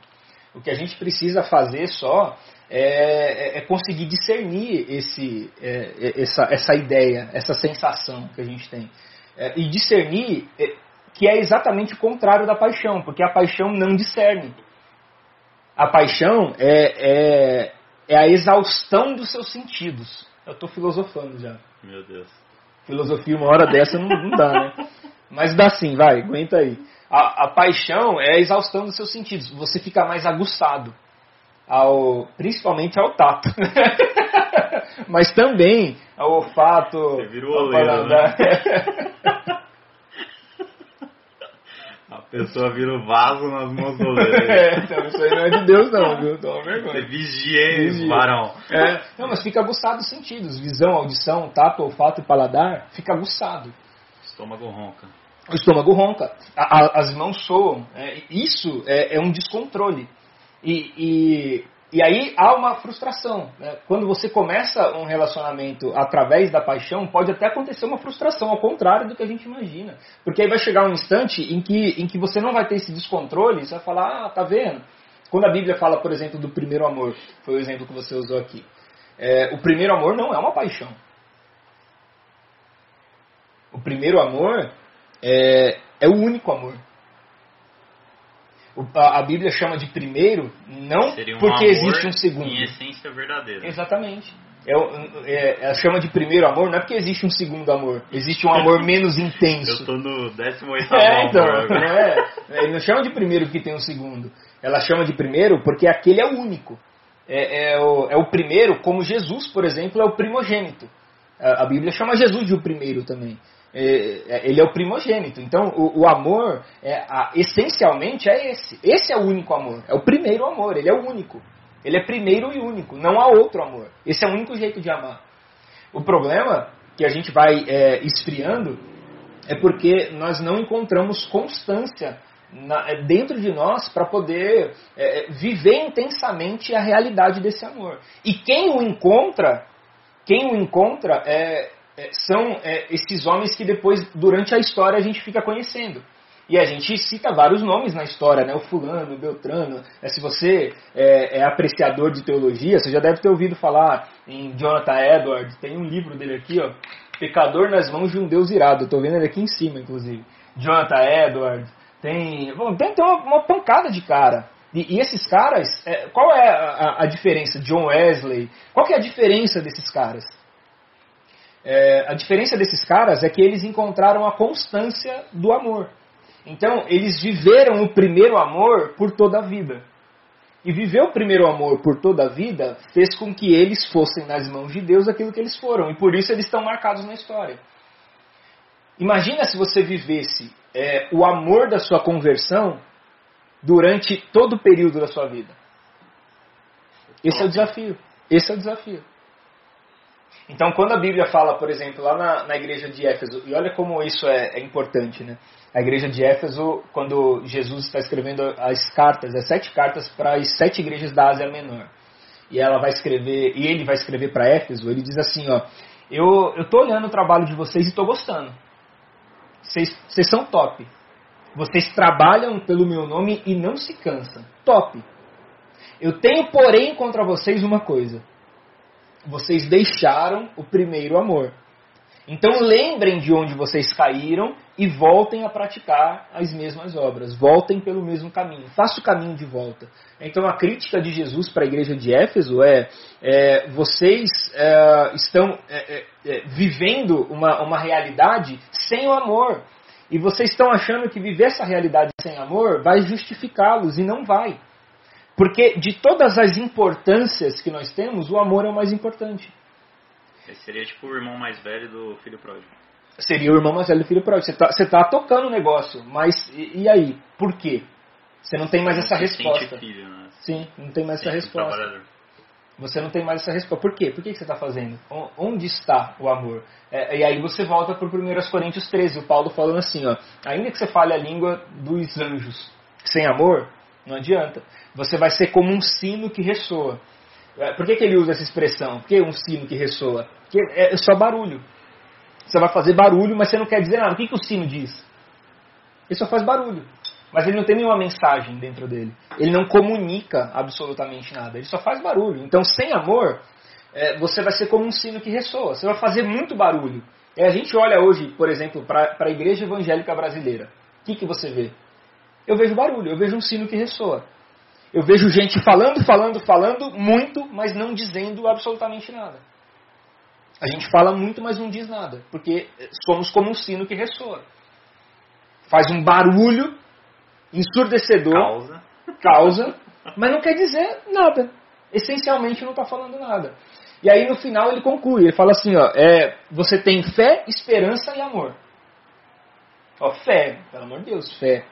O que a gente precisa fazer só é, é- é conseguir discernir esse, é, essa, essa ideia, essa sensação que a gente tem. E discernir que é exatamente o contrário da paixão, porque a paixão não discerne. A paixão é, é, é a exaustão dos seus sentidos. Eu estou filosofando já. Meu Deus. Filosofia, uma hora dessa não, não dá, né? Mas dá sim, vai, aguenta aí. A, a paixão é a exaustão dos seus sentidos. Você fica mais aguçado, ao, principalmente ao tato. Mas também ao olfato. Você virou oleiro, paladar. A pessoa vira o vaso nas mãos do oleiro. É, então, isso aí não é de Deus, não, viu? Toma vergonha. Vigia. varão. É, não, mas fica aguçado os sentidos. Visão, audição, tato, olfato e paladar. Fica aguçado. Estômago ronca. O estômago ronca, a- a- as mãos soam. É, isso é, é um descontrole. E, e E aí há uma frustração. Né? Quando você começa um relacionamento através da paixão, pode até acontecer uma frustração, ao contrário do que a gente imagina. Porque aí vai chegar um instante em que, em que você não vai ter esse descontrole, você vai falar, ah, tá vendo? Quando a Bíblia fala, por exemplo, do primeiro amor, foi o exemplo que você usou aqui. É, o primeiro amor não é uma paixão. O primeiro amor é, é o único amor a Bíblia chama de primeiro, não um porque existe um segundo. Em essência verdadeira. Exatamente. É, é, ela chama de primeiro amor, não é porque existe um segundo amor. Existe um amor menos intenso. Eu estou no 18 é, então, não é, Ele não chama de primeiro porque tem um segundo. Ela chama de primeiro porque aquele é o único. É, é, o, é o primeiro, como Jesus, por exemplo, é o primogênito. A, a Bíblia chama Jesus de o primeiro também. É, é, ele é o primogênito. Então, o, o amor, é, a, essencialmente, é esse. Esse é o único amor. É o primeiro amor. Ele é o único. Ele é primeiro e único. Não há outro amor. Esse é o único jeito de amar. O problema que a gente vai é, esfriando é porque nós não encontramos constância na, é, dentro de nós para poder é, viver intensamente a realidade desse amor. E quem o encontra, quem o encontra é, é, são é, esses homens que depois, durante a história, a gente fica conhecendo. E a gente cita vários nomes na história, né? O fulano, o Beltrano. É, se você é, é, apreciador de teologia, você já deve ter ouvido falar em Jonathan Edwards. Tem um livro dele aqui, ó. Pecador nas mãos de um Deus irado. Estou vendo ele aqui em cima, inclusive. Jonathan Edwards. Tem, bom, tem, tem uma, uma, pancada de cara. E, e esses caras, é, qual é a, a diferença? John Wesley. Qual que é a diferença desses caras? É, a diferença desses caras é que eles encontraram a constância do amor. Então, eles viveram o primeiro amor por toda a vida. E viver o primeiro amor por toda a vida fez com que eles fossem nas mãos de Deus aquilo que eles foram. E por isso eles estão marcados na história. Imagina se você vivesse é, o amor da sua conversão durante todo o período da sua vida. Esse é o desafio. Esse é o desafio. Então, quando a Bíblia fala, por exemplo, lá na, na igreja de Éfeso, e olha como isso é, é, importante, né? A igreja de Éfeso, quando Jesus está escrevendo as cartas, as sete cartas para as sete igrejas da Ásia Menor, e ela vai escrever, e ele vai escrever para Éfeso, ele diz assim, ó, eu estou olhando o trabalho de vocês e estou gostando. Vocês são top. Vocês trabalham pelo meu nome e não se cansam. Top. Eu tenho, porém, contra vocês uma coisa vocês deixaram o primeiro amor. Então lembrem de onde vocês caíram e voltem a praticar as mesmas obras. Voltem pelo mesmo caminho. Faça o caminho de volta. Então a crítica de Jesus para a igreja de Éfeso é: é vocês é, estão é, é, é, vivendo uma, uma realidade sem o amor. E vocês estão achando que viver essa realidade sem amor vai justificá-los e não vai. Porque de todas as importâncias que nós temos, o amor é o mais importante. Esse seria tipo o irmão mais velho do filho pródigo. Seria o irmão mais velho do filho pródigo. Você está tá tocando o negócio, mas e, e, aí? Por quê? Você não tem mais essa resposta. Filho, né? Sim, não tem mais essa resposta. Você não tem mais essa resposta. Por quê? Por que, que você está fazendo? Onde está o amor? É, e aí você volta para o 1 Coríntios 13, o Paulo falando assim, ó, ainda que você fale a língua dos anjos, sem amor, não adianta. Você vai ser como um sino que ressoa. É, por que, que ele usa essa expressão? Por que um sino que ressoa? Porque é só barulho. Você vai fazer barulho, mas você não quer dizer nada. O que, que o sino diz? Ele só faz barulho. Mas ele não tem nenhuma mensagem dentro dele. Ele não comunica absolutamente nada. Ele só faz barulho. Então, sem amor, é, você vai ser como um sino que ressoa. Você vai fazer muito barulho. E a gente olha hoje, por exemplo, para a igreja evangélica brasileira. O que, que você vê? Eu vejo barulho, eu vejo um sino que ressoa. Eu vejo gente falando, falando, falando muito, mas não dizendo absolutamente nada. A gente fala muito, mas não diz nada, porque somos como um sino que ressoa. Faz um barulho ensurdecedor, causa, causa mas não quer dizer nada. Essencialmente não está falando nada. E aí no final ele conclui, ele fala assim, ó, é, você tem fé, esperança e amor. Ó, fé, pelo amor de Deus, fé.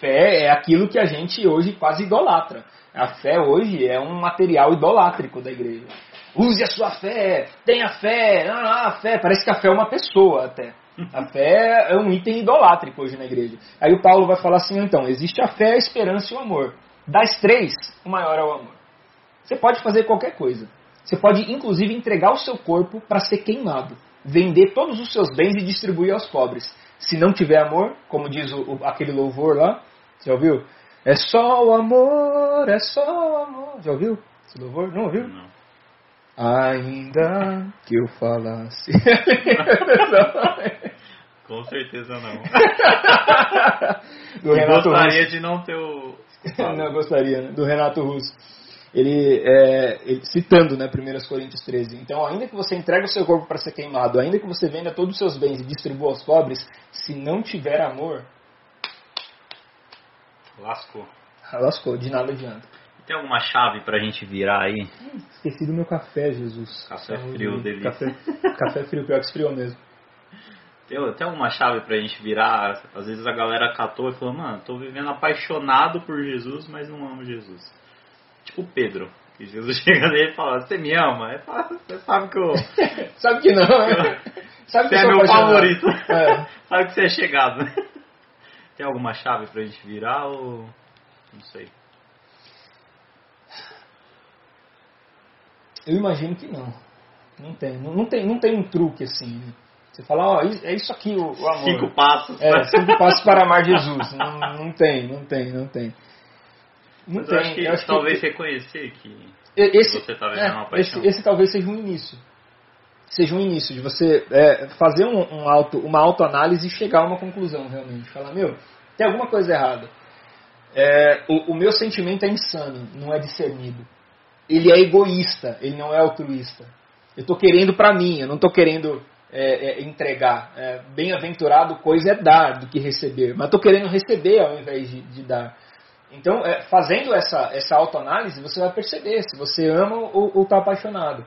Fé é aquilo que a gente hoje quase idolatra. A fé hoje é um material idolátrico da igreja. Use a sua fé, tenha fé, não, não, a fé, parece que a fé é uma pessoa até. A fé é um item idolátrico hoje na igreja. Aí o Paulo vai falar assim, então, existe a fé, a esperança e o amor. Das três, o maior é o amor. Você pode fazer qualquer coisa. Você pode, inclusive, entregar o seu corpo para ser queimado, vender todos os seus bens e distribuir aos pobres. Se não tiver amor, como diz o, o, aquele louvor lá, já ouviu? É só o amor, é só o amor. Já ouviu esse louvor? Não ouviu? Não. Ainda que eu falasse. Com certeza não. Do Renato Gostaria Russo. de não ter o. Não, eu gostaria, né? Do Renato Russo. Ele, é, ele- citando, né, 1 Coríntios 13. Então, ainda que você entregue o seu corpo para ser queimado, ainda que você venda todos os seus bens e distribua aos pobres, se não tiver amor, Lascou. lascou, de nada adianta. Tem alguma chave pra gente virar aí? Esqueci do meu café, Jesus. Café Saúde. frio, delícia. Café, café frio, pior que esfriou mesmo. Tem, tem alguma chave pra gente virar? Às vezes a galera catou e falou, mano, tô vivendo apaixonado por Jesus, mas não amo Jesus. Tipo Pedro. Que Jesus chega nele e fala, você me ama? Fala, você sabe que eu. Sabe que não, né? Sabe Você é meu favorito. É. sabe que você é chegado. Tem alguma chave pra gente virar ou. Não sei. Eu imagino que não. Não tem. Não, não tem, não tem um truque assim. né? Você fala, ó, é isso aqui o, o amor. Cinco passos. É, cinco passos para amar Jesus. Não, não tem, não tem, não tem. Não Mas eu tem. acho que Eu acho que talvez reconhecer que. esse, você tá vivendo é, uma paixão. esse, esse talvez seja um início. Seja um início de você é, fazer um, um auto, uma autoanálise e chegar a uma conclusão realmente. Falar, meu, tem alguma coisa errada. É, o, o meu sentimento é insano, não é discernido. Ele é egoísta, ele não é altruísta. Eu estou querendo para mim, eu não estou querendo é, é, entregar. É, Bem-aventurado coisa é dar do que receber, mas estou querendo receber ao invés de, de dar. Então, é, fazendo essa, essa autoanálise, você vai perceber se você ama ou está apaixonado.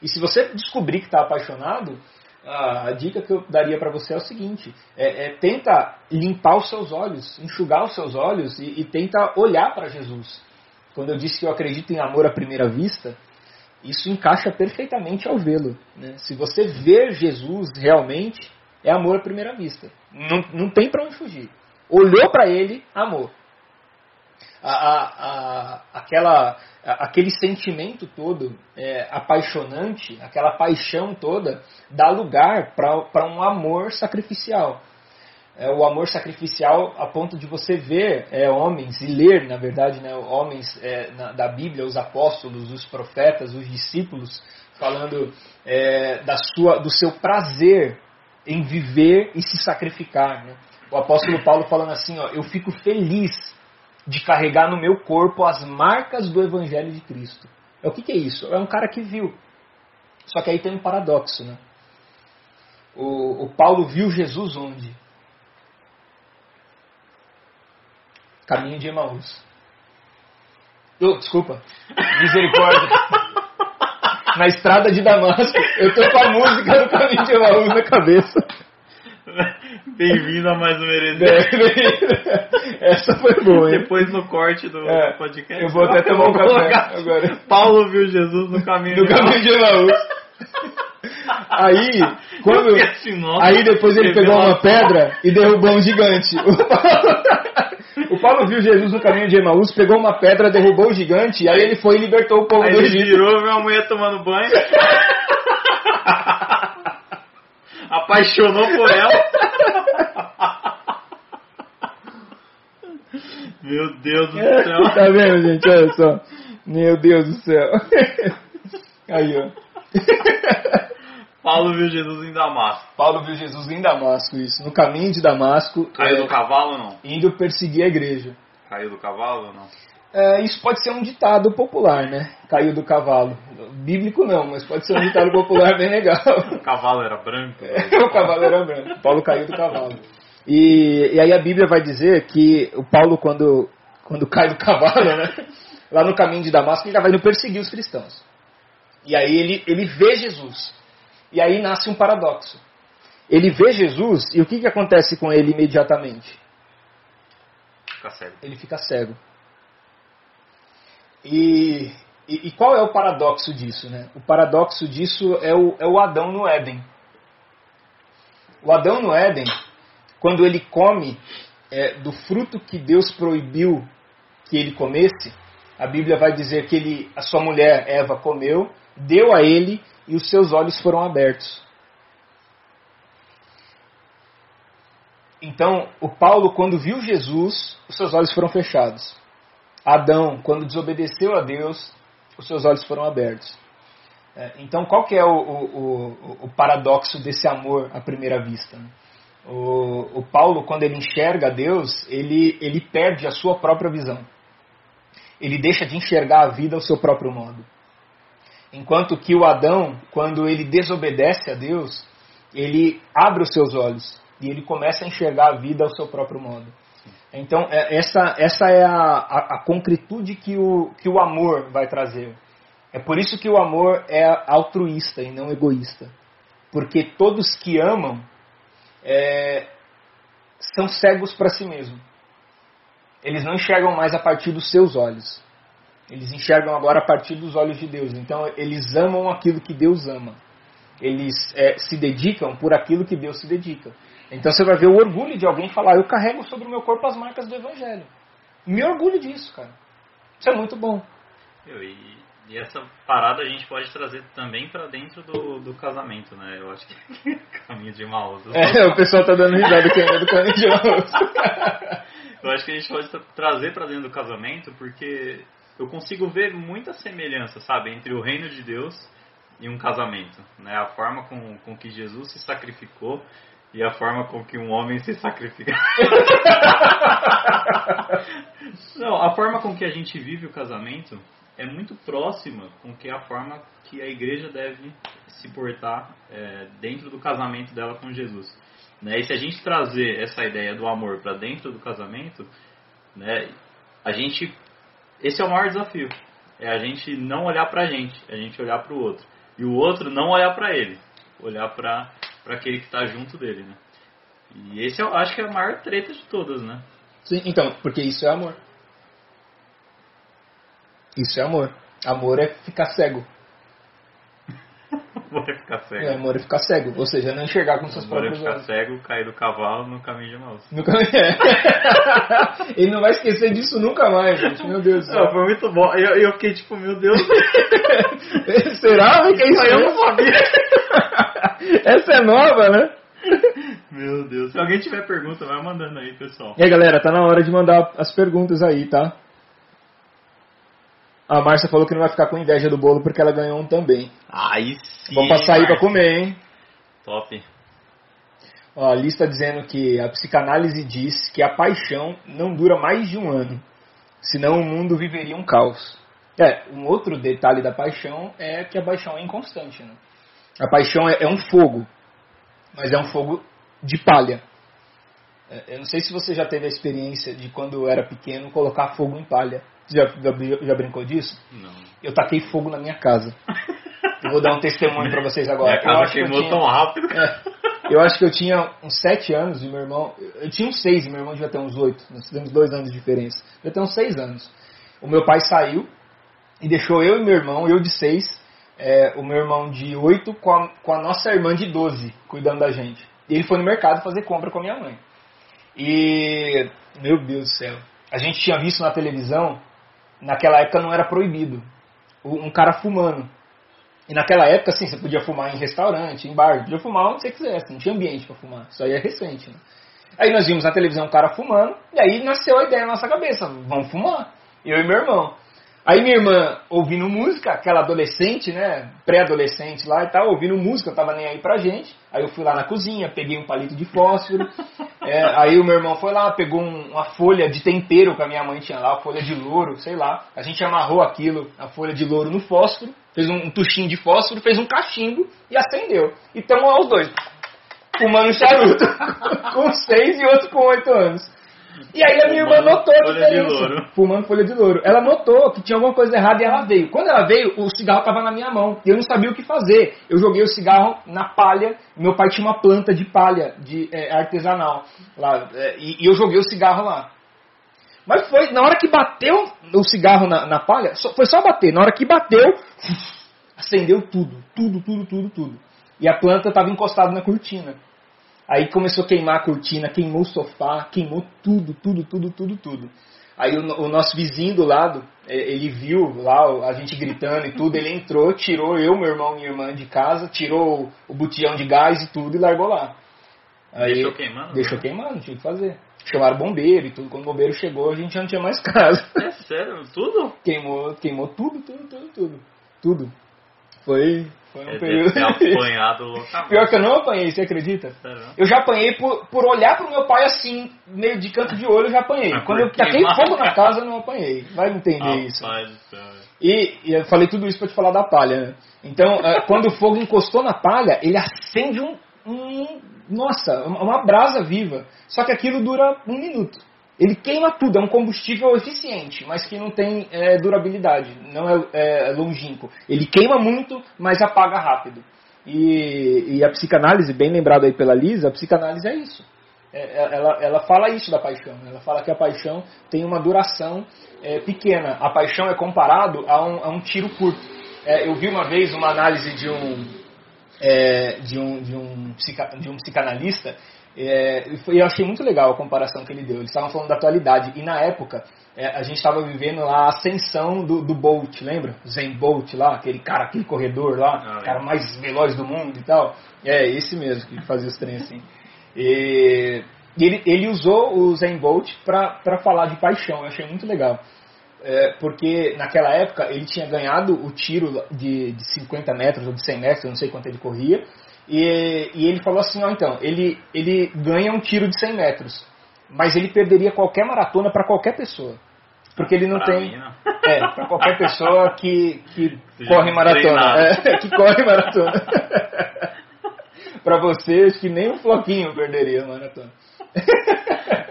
E se você descobrir que está apaixonado, a, a dica que eu daria para você é o seguinte: é, é, tenta limpar os seus olhos, enxugar os seus olhos e, e tenta olhar para Jesus. Quando eu disse que eu acredito em amor à primeira vista, isso encaixa perfeitamente ao vê-lo. né? Se você ver Jesus realmente, é amor à primeira vista. Não, não tem para onde fugir. Olhou para ele, amor. A, a, a, aquela, aquele sentimento todo é, apaixonante, aquela paixão toda, dá lugar para um amor sacrificial. É, o amor sacrificial a ponto de você ver é, homens e ler, na verdade, né, homens é, na- da Bíblia, os apóstolos, os profetas, os discípulos, falando é, da sua, do seu prazer em viver e se sacrificar. né? O apóstolo Paulo falando assim: ó, eu fico feliz de carregar no meu corpo as marcas do Evangelho de Cristo. É o que, que é isso? É um cara que viu. Só que aí tem um paradoxo, né? O, o Paulo viu Jesus onde? Caminho de Emaús. Oh, desculpa. Misericórdia. Na estrada de Damasco. Eu tô com a música do Caminho de Emaús na cabeça. Bem-vindo a mais um Heresia. Essa foi boa, hein? Depois no corte do É, podcast. eu vou até tomar um café agora. Paulo viu Jesus no caminho No de caminho de Emaús. Aí, quando. Aí depois ele pegou uma pedra e derrubou um gigante. O Paulo, o Paulo viu Jesus no caminho de Emaús, pegou uma pedra, derrubou o gigante, aí ele foi e libertou o povo Aí do ele Egito. virou, viu uma mulher tomando banho. Apaixonou por ela. Meu Deus do céu. Tá vendo, gente? Olha só. Meu Deus do céu. Aí, ó. Paulo viu Jesus em Damasco. Paulo viu Jesus em Damasco, isso. No caminho de Damasco, Caiu é, do cavalo ou não? indo perseguir a igreja. Caiu do cavalo ou não? É, isso pode ser um ditado popular, né? Caiu do cavalo. Bíblico não, mas pode ser um ditado popular bem legal. O cavalo era branco? o cavalo era branco. Paulo caiu do cavalo. E, e aí a Bíblia vai dizer que o Paulo, quando, quando cai do cavalo, né? Lá no caminho de Damasco, ele já vai indo perseguir os cristãos. E aí ele, ele vê Jesus. E aí nasce um paradoxo. Ele vê Jesus e o que, que acontece com ele imediatamente? Fica ele fica cego. E, e, e qual é o paradoxo disso? Né? O paradoxo disso é o, é o Adão no Éden. O Adão no Éden, quando ele come é, do fruto que Deus proibiu que ele comesse, a Bíblia vai dizer que ele, a sua mulher Eva comeu, deu a ele e os seus olhos foram abertos. Então, o Paulo, quando viu Jesus, os seus olhos foram fechados. Adão, quando desobedeceu a Deus, os seus olhos foram abertos. É, então, qual que é o, o, o, paradoxo desse amor à primeira vista? O, o, Paulo, quando ele enxerga Deus, ele, ele perde a sua própria visão. Ele deixa de enxergar a vida ao seu próprio modo. Enquanto que o Adão, quando ele desobedece a Deus, ele abre os seus olhos e ele começa a enxergar a vida ao seu próprio modo. Então, é, essa, essa é a, a, a concretude que o, que o amor vai trazer. É por isso que o amor é altruísta e não egoísta. Porque todos que amam é, são cegos para si mesmo. Eles não enxergam mais a partir dos seus olhos. Eles enxergam agora a partir dos olhos de Deus. Então, eles amam aquilo que Deus ama. Eles é, se dedicam por aquilo que Deus se dedica. Então você vai ver o orgulho de alguém falar: Eu carrego sobre o meu corpo as marcas do Evangelho. Me orgulho disso, cara. Isso é muito bom. E, e essa parada a gente pode trazer também para dentro do, do casamento, né? Eu acho que é caminho de Maús. É, o pessoal tá dando risada que é do caminho de Maús. eu acho que a gente pode trazer para dentro do casamento porque eu consigo ver muita semelhança, sabe, entre o reino de Deus e um casamento. Né? A forma com, com que Jesus se sacrificou e a forma com que um homem se sacrifica. Não, a forma com que a gente vive o casamento é muito próxima com que a forma que a igreja deve se portar é, dentro do casamento dela com Jesus. Né? E se a gente trazer essa ideia do amor para dentro do casamento, né, a gente, esse é o maior desafio. É a gente não olhar para a gente, é a gente olhar para o outro. E o outro não olhar para ele, olhar para para aquele que está junto dele, né? E esse eu acho que é a maior treta de todas, né? Sim, então, porque isso é amor. Isso é amor. Amor é ficar cego. amor é ficar cego. É, amor é ficar cego, ou seja, não enxergar com seus próprios olhos. Amor é ficar cego, cair do cavalo no caminho de Maus. No caminho... É. Ele não vai esquecer disso nunca mais, gente. Meu Deus do céu. Não, foi muito bom. Eu, eu fiquei tipo, meu Deus. Será que é isso? Eu não sabia. Essa é nova, né? Meu Deus. Se alguém tiver pergunta, vai mandando aí, pessoal. E aí, galera, tá na hora de mandar as perguntas aí, tá? A Márcia falou que não vai ficar com inveja do bolo porque ela ganhou um também. Aí sim. Vamos passar aí pra comer, hein? Top. Ó, a lista dizendo que a psicanálise diz que a paixão não dura mais de um ano. Senão o mundo viveria um caos. É, um outro detalhe da paixão é que a paixão é inconstante, né? A paixão é, é um fogo, mas é um fogo de palha. É, eu não sei se você já teve a experiência de quando eu era pequeno colocar fogo em palha. Já, já, já brincou disso? Não. Eu taquei fogo na minha casa. Eu vou dar um testemunho para vocês agora. Minha casa queimou tinha, tão rápido. É, eu acho que eu tinha uns 7 anos e meu irmão. Eu tinha uns 6 e meu irmão devia ter uns 8. Nós temos dois anos de diferença. Devia ter uns 6 anos. O meu pai saiu e deixou eu e meu irmão, eu de 6, é, o meu irmão de 8 com a, com a nossa irmã de 12 cuidando da gente. E ele foi no mercado fazer compra com a minha mãe. E, meu Deus do céu, a gente tinha visto na televisão, naquela época não era proibido, um cara fumando. E naquela época, assim, você podia fumar em restaurante, em bar, podia fumar onde você quisesse, não tinha ambiente para fumar. Isso aí é recente, né? Aí nós vimos na televisão um cara fumando, e aí nasceu a ideia na nossa cabeça, vamos fumar. Eu e meu irmão. Aí minha irmã ouvindo música, aquela adolescente, né, pré-adolescente lá e tal, ouvindo música, eu tava nem aí pra gente. Aí eu fui lá na cozinha, peguei um palito de fósforo. é, aí o meu irmão foi lá, pegou um, uma folha de tempero que a minha mãe tinha lá, folha de louro, sei lá. A gente amarrou aquilo, a folha de louro no fósforo, fez um, um tuchinho de fósforo, fez um cachimbo e acendeu. E estamos lá os dois, fumando charuto, com seis e outro com oito anos. E aí a minha irmã notou a diferença. Fumando folha de louro. Ela notou que tinha alguma coisa errada e ela veio. Quando ela veio, o cigarro estava na minha mão. E eu não sabia o que fazer. Eu joguei o cigarro na palha. Meu pai tinha uma planta de palha de é, artesanal lá. É, e, e, eu joguei o cigarro lá. Mas foi, na hora que bateu o cigarro na, na palha, só, foi só bater. Na hora que bateu, acendeu tudo. Tudo, tudo, tudo, tudo. E a planta estava encostada na cortina. Aí começou a queimar a cortina, queimou o sofá, queimou tudo, tudo, tudo, tudo, tudo. Aí o, o, nosso vizinho do lado, ele viu lá a gente gritando e tudo, ele entrou, tirou eu, meu irmão e minha irmã de casa, tirou o, o botijão de gás e tudo e largou lá. Aí, deixou queimando? Deixou queimando, tinha que fazer. Chamaram bombeiro e tudo. Quando o bombeiro chegou, a gente já não tinha mais casa. É sério? Tudo? Queimou, queimou tudo, tudo, tudo, tudo. Tudo. Foi, foi um É, período. apanhado loucamente. Pior que eu não apanhei, você acredita? Eu já apanhei por, por olhar pro meu pai assim, meio de canto de olho, eu já apanhei. Mas Quando eu taquei fogo na casa, eu não apanhei. Vai entender isso. Do céu. E, e eu falei tudo isso pra te falar da palha, né? Então, eh, quando o fogo encostou na palha, ele acende um, um- Nossa, uma brasa viva. Só que aquilo dura um minuto. Ele queima tudo, é um combustível eficiente, mas que não tem eh, durabilidade, não é, é longínquo. Ele queima muito, mas apaga rápido. E, e a psicanálise, bem lembrado aí pela Lisa, a psicanálise é isso. É, é, ela, ela fala isso da paixão. né? Ela fala que a paixão tem uma duração é, pequena. A paixão é comparado a um, a um tiro curto. É, eu vi uma vez uma análise de um, é, de um, de um, de um psicanalista é, e eu achei muito legal a comparação que ele deu. Eles estavam falando da atualidade e na época é, a gente estava vivendo lá a ascensão do, do Bolt, lembra? Zen Bolt lá, aquele cara, aquele corredor lá, Ah, o cara mais veloz do mundo e tal. É, esse mesmo que fazia os trem assim. E ele, ele usou o Zen Bolt para falar de paixão, eu achei muito legal. É, porque naquela época ele tinha ganhado o tiro de, de 50 metros ou de 100 metros, eu não sei quanto ele corria, e, e ele falou assim, ó, então, ele, ele ganha um tiro de 100 metros, mas ele perderia qualquer maratona para qualquer pessoa. Porque ele não Pra tem. mim, não. É, para qualquer pessoa que, que Seja corre maratona. É, que corre maratona. para vocês que nem um floquinho perderia a maratona.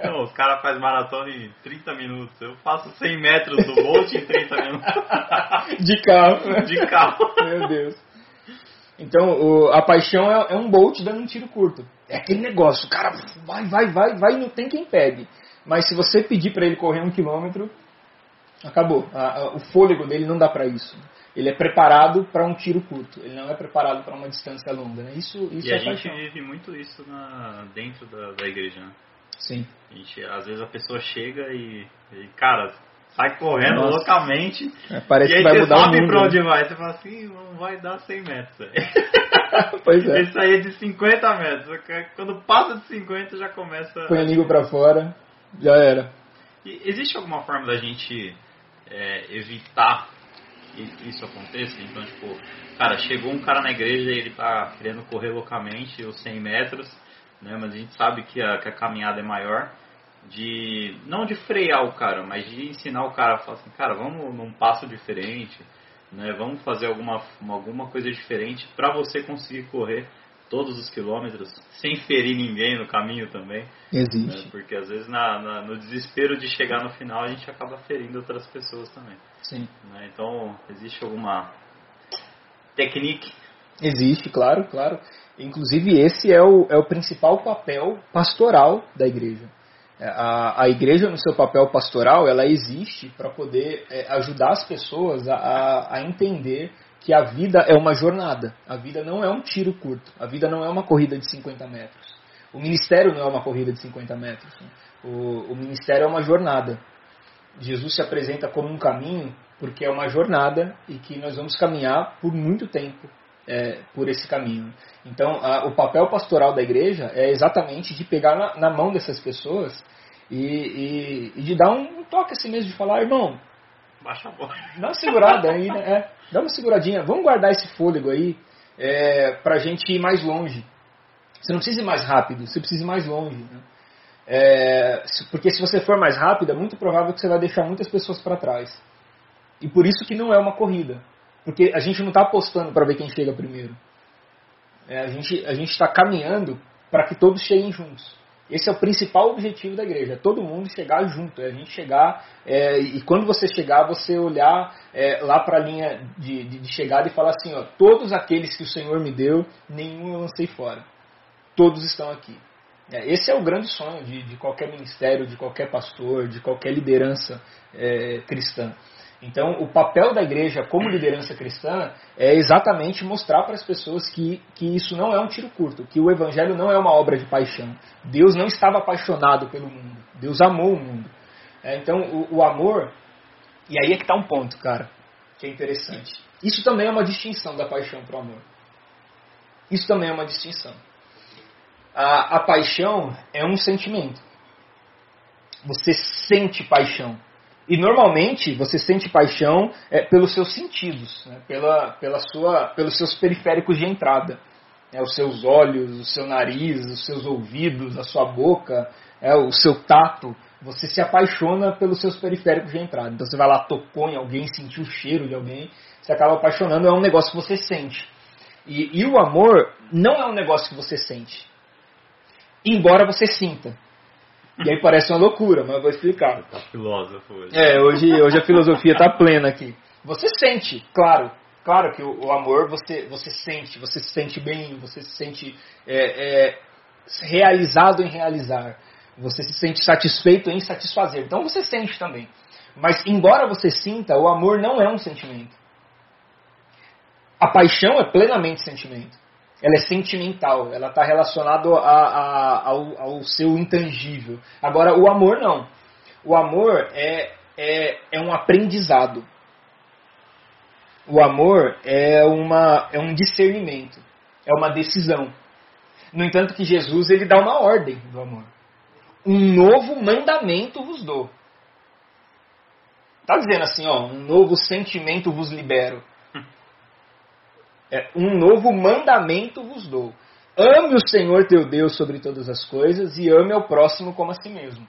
Não, os caras fazem maratona em 30 minutos. Eu faço 100 metros do Bolt em 30 minutos. De carro. De carro. Meu Deus. Então, o- a paixão é, é um bolt dando um tiro curto. É aquele negócio, o cara vai, vai, vai, vai não tem quem pegue. Mas se você pedir para ele correr um quilômetro, acabou. A- a- o fôlego dele não dá para isso. Ele é preparado para um tiro curto. Ele não é preparado para uma distância longa. Né? Isso, isso E é a gente paixão. vive muito isso na, dentro da, da igreja, né? Sim. A gente, às vezes a pessoa chega e, e, cara, sai correndo Nossa. loucamente. É, parece e aí que vai você mudar o sabe mundo. pra né? onde vai. Você fala assim, não vai dar 100 metros. velho." pois é. Esse aí é de 50 metros. Quando passa de 50 já começa. Põe a língua para fora, já era. E existe alguma forma da gente é, evitar que isso aconteça? Então, tipo, cara, chegou um cara na igreja e ele tá querendo correr loucamente os 100 metros, né? Mas a gente sabe que a, que a caminhada é maior. De, não de frear o cara, mas de ensinar o cara a falar assim, cara, vamos num passo diferente, né? Vamos fazer alguma, alguma coisa diferente para você conseguir correr todos os quilômetros sem ferir ninguém no caminho também. né? Existe. Porque às vezes na, na- no desespero de chegar no final a gente acaba ferindo outras pessoas também. Sim. né? Então existe alguma técnica Existe, claro, claro. Inclusive, esse é o, é o principal papel pastoral da igreja. É, A, a igreja, no seu papel pastoral, ela existe para poder é, ajudar as pessoas a, a, a entender que a vida é uma jornada. A vida não é um tiro curto. A vida não é uma corrida de 50 metros. O ministério não é uma corrida de 50 metros. O, o ministério é uma jornada. Jesus se apresenta como um caminho porque é uma jornada e que nós vamos caminhar por muito tempo é, por esse caminho. Então, a- o papel pastoral da igreja é exatamente de pegar na, na mão dessas pessoas e, e- e de dar um toque assim mesmo, de falar, irmão, baixa a bola. dá uma segurada aí, né? É, dá uma seguradinha, vamos guardar esse fôlego aí é, para a gente ir mais longe. Você não precisa ir mais rápido, você precisa ir mais longe. Né? É, porque se você for mais rápido, é muito provável que você vai deixar muitas pessoas para trás. E por isso que não é uma corrida. Porque a gente não está apostando para ver quem chega primeiro. É, a gente a está caminhando para que todos cheguem juntos. Esse é o principal objetivo da igreja, é todo mundo chegar junto, é a gente chegar, é, e quando você chegar, você olhar é, lá para a linha de, de, de chegada e falar assim, ó, todos aqueles que o Senhor me deu, nenhum eu lancei fora. Todos estão aqui. É, esse é o grande sonho de, de qualquer ministério, de qualquer pastor, de qualquer liderança é, cristã. Então, o papel da igreja como liderança cristã é exatamente mostrar para as pessoas que, que isso não é um tiro curto, que o evangelho não é uma obra de paixão. Deus não estava apaixonado pelo mundo, Deus amou o mundo. É, então, o, o amor, e aí é que está um ponto, cara, que é interessante. Isso também é uma distinção da paixão para o amor. Isso também é uma distinção. A, a paixão é um sentimento. Você sente paixão. E normalmente você sente paixão é, pelos seus sentidos, né? pela, pela sua, pelos seus periféricos de entrada. É, os seus olhos, o seu nariz, os seus ouvidos, a sua boca, é, o seu tato. Você se apaixona pelos seus periféricos de entrada. Então você vai lá, tocou em alguém, sentiu o cheiro de alguém, você acaba apaixonando, é um negócio que você sente. E, e o amor não é um negócio que você sente. Embora você sinta. E aí parece uma loucura, mas eu vou explicar. Tá filósofo hoje. É, hoje, hoje a filosofia está plena aqui. Você sente, claro. Claro que o, o, amor você, você sente, você se sente bem, você se sente é, é, realizado em realizar. Você se sente satisfeito em satisfazer. Então você sente também. Mas embora você sinta, o amor não é um sentimento. A paixão é plenamente sentimento. Ela é sentimental, ela está relacionada ao, ao, seu intangível. Agora, o amor não. O amor é, é, é um aprendizado. O amor é, uma, é um discernimento, é uma decisão. No entanto, que Jesus ele dá uma ordem do amor. Um novo mandamento vos dou. Está dizendo assim, ó, um novo sentimento vos libero. É, um novo mandamento vos dou. Ame o Senhor teu Deus sobre todas as coisas e ame ao próximo como a si mesmo.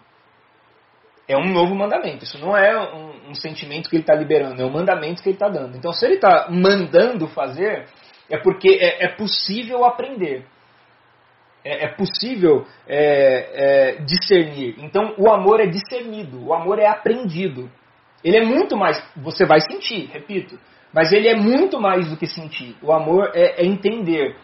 É um novo mandamento. Isso não é um, um sentimento que ele está liberando, é um mandamento que ele está dando. Então, se ele está mandando fazer, é porque é, é possível aprender. É, é possível é, é, discernir. Então, o amor é discernido, o amor é aprendido. Ele é muito mais. Você vai sentir, repito. Mas ele é muito mais do que sentir. O amor é, é entender.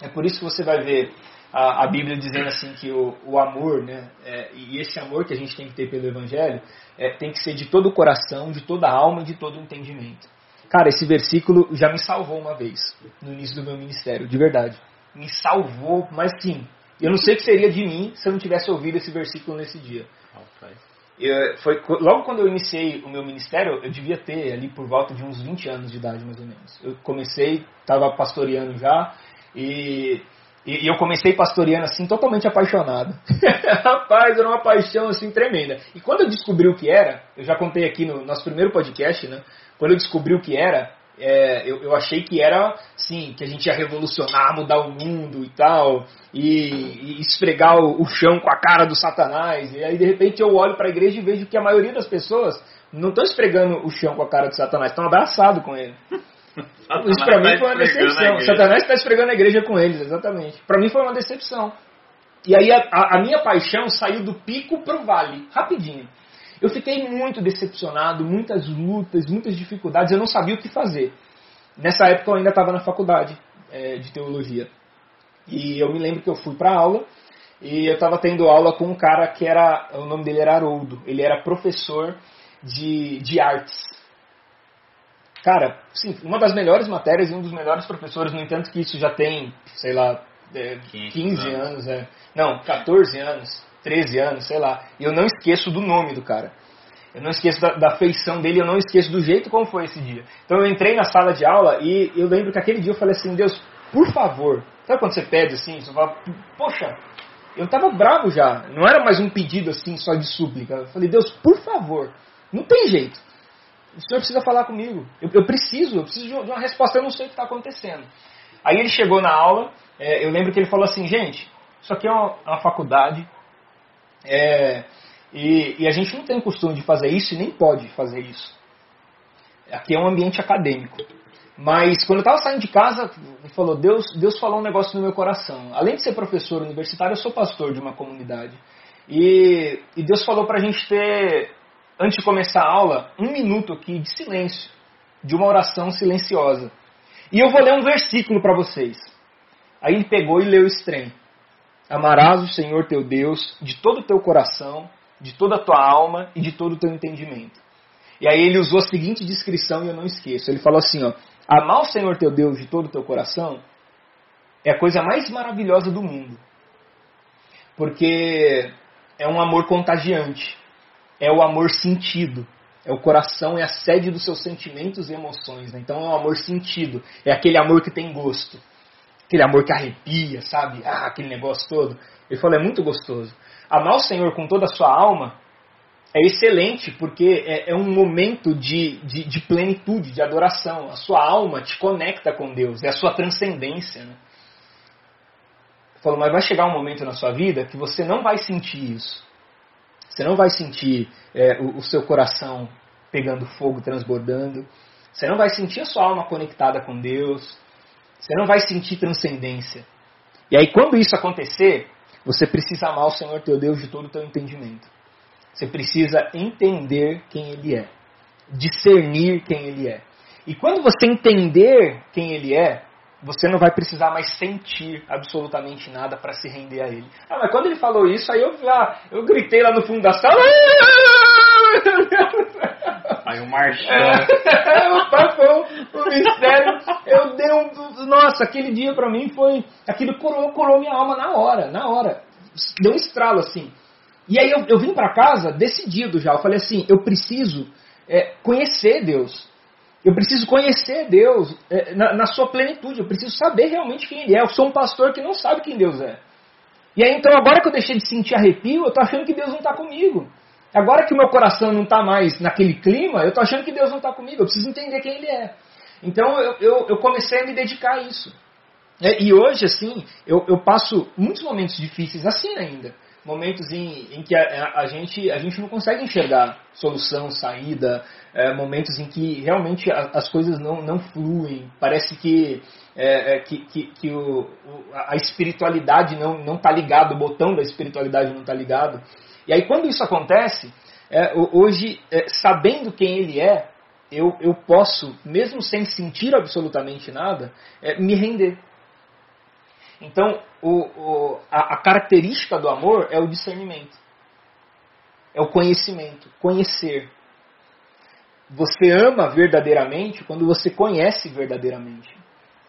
É por isso que você vai ver a, a Bíblia dizendo assim que o, o amor, né, é, e esse amor que a gente tem que ter pelo Evangelho, é, tem que ser de todo o coração, de toda a alma e de todo o entendimento. Cara, esse versículo já me salvou uma vez, no início do meu ministério, de verdade. Me salvou, mas sim. Eu não sei o que seria de mim se eu não tivesse ouvido esse versículo nesse dia. Eu, foi, logo quando eu iniciei o meu ministério, eu devia ter ali por volta de uns 20 anos de idade, mais ou menos. Eu comecei, estava pastoreando já, e, e, e, eu comecei pastoreando assim, totalmente apaixonado. Rapaz, era uma paixão assim tremenda. E quando eu descobri o que era, eu já contei aqui no nosso primeiro podcast, né? Quando eu descobri o que era, é, eu, eu, achei que era, sim, que a gente ia revolucionar, mudar o mundo e tal, e, e esfregar o, o, chão com a cara do Satanás. E aí, de repente, eu olho para a igreja e vejo que a maioria das pessoas não estão esfregando o chão com a cara do Satanás, estão abraçados com ele. Isso para mim tá foi uma decepção. Satanás está esfregando a igreja com eles, exatamente. Para mim foi uma decepção. E aí a, a, a minha paixão saiu do pico para o vale, rapidinho. Eu fiquei muito decepcionado, muitas lutas, muitas dificuldades, eu não sabia o que fazer. Nessa época eu ainda estava na faculdade é, de teologia. E eu me lembro que eu fui para aula e eu estava tendo aula com um cara que era, o nome dele era Haroldo, ele era professor de, de artes. Cara, sim, uma das melhores matérias e um dos melhores professores, no entanto que isso já tem, sei lá, é, 15 anos, é, não, 14 anos. 13 anos, sei lá. E eu não esqueço do nome do cara. Eu não esqueço da, da, feição dele, eu não esqueço do jeito como foi esse dia. Então eu entrei na sala de aula e eu lembro que aquele dia eu falei assim, Deus, por favor. Sabe quando você pede assim, você fala, poxa, eu estava bravo já. Não era mais um pedido assim só de súplica. Eu falei, Deus, por favor, não tem jeito. O senhor precisa falar comigo. Eu, eu preciso, eu preciso de uma resposta, eu não sei o que está acontecendo. Aí ele chegou na aula, é, eu lembro que ele falou assim, gente, isso aqui é uma, uma faculdade, é, e, e, a gente não tem costume de fazer isso e nem pode fazer isso. Aqui é um ambiente acadêmico. Mas quando eu estava saindo de casa, falou, Deus, Deus falou um negócio no meu coração. Além de ser professor universitário, eu sou pastor de uma comunidade. E, e Deus falou para a gente ter, antes de começar a aula, um minuto aqui de silêncio, de uma oração silenciosa. E eu vou ler um versículo para vocês. Aí ele pegou e leu esse trem. Amarás o Senhor teu Deus de todo o teu coração, de toda a tua alma e de todo o teu entendimento. E aí ele usou a seguinte descrição e eu não esqueço. Ele falou assim, ó, amar o Senhor teu Deus de todo o teu coração é a coisa mais maravilhosa do mundo. Porque é um amor contagiante. é o amor sentido. É o coração, é a sede dos seus sentimentos e emoções. Né? Então é o amor sentido. É aquele amor que tem gosto. Aquele amor que arrepia, sabe? Ah, aquele negócio todo. Ele falou, é muito gostoso. Amar o Senhor com toda a sua alma é excelente, porque é, é um momento de, de, de, plenitude, de adoração. A sua alma te conecta com Deus, é a sua transcendência. Né? Falou, mas vai chegar um momento na sua vida que você não vai sentir isso. Você não vai sentir é, o, o seu coração pegando fogo, transbordando. Você não vai sentir a sua alma conectada com Deus. Você não vai sentir transcendência. E aí, quando isso acontecer, você precisa amar o Senhor teu Deus de todo o teu entendimento. Você precisa entender quem Ele é. Discernir quem Ele é. E quando você entender quem Ele é, você não vai precisar mais sentir absolutamente nada para se render a ele. Ah, mas quando ele falou isso, aí eu, ah, eu gritei lá no fundo da sala. Aí o marchão. É, o papão, o mistério. Eu dei um. Nossa, aquele dia para mim foi. Aquilo curou, curou minha alma na hora, na hora. Deu um estralo assim. E aí eu, eu vim para casa decidido já. Eu falei assim: eu preciso é, conhecer Deus. Eu preciso conhecer Deus é, na, na, sua plenitude. Eu preciso saber realmente quem Ele é. Eu sou um pastor que não sabe quem Deus é. E aí, então, agora que eu deixei de sentir arrepio, eu estou achando que Deus não está comigo. Agora que o meu coração não está mais naquele clima, eu estou achando que Deus não está comigo. Eu preciso entender quem Ele é. Então, eu, eu, eu comecei a me dedicar a isso. É, e hoje, assim, eu, eu passo muitos momentos difíceis assim ainda momentos em, em que a, a, gente, a gente não consegue enxergar solução, saída, é, momentos em que realmente a, as coisas não, não fluem, parece que, é, é, que, que, que o, a espiritualidade não está ligado, o botão da espiritualidade não está ligado. E aí quando isso acontece, é, hoje, é, sabendo quem ele é, eu, eu posso, mesmo sem sentir absolutamente nada, é, me render. Então, o, o, a, a característica do amor é o discernimento. É o conhecimento. Conhecer. Você ama verdadeiramente quando você conhece verdadeiramente.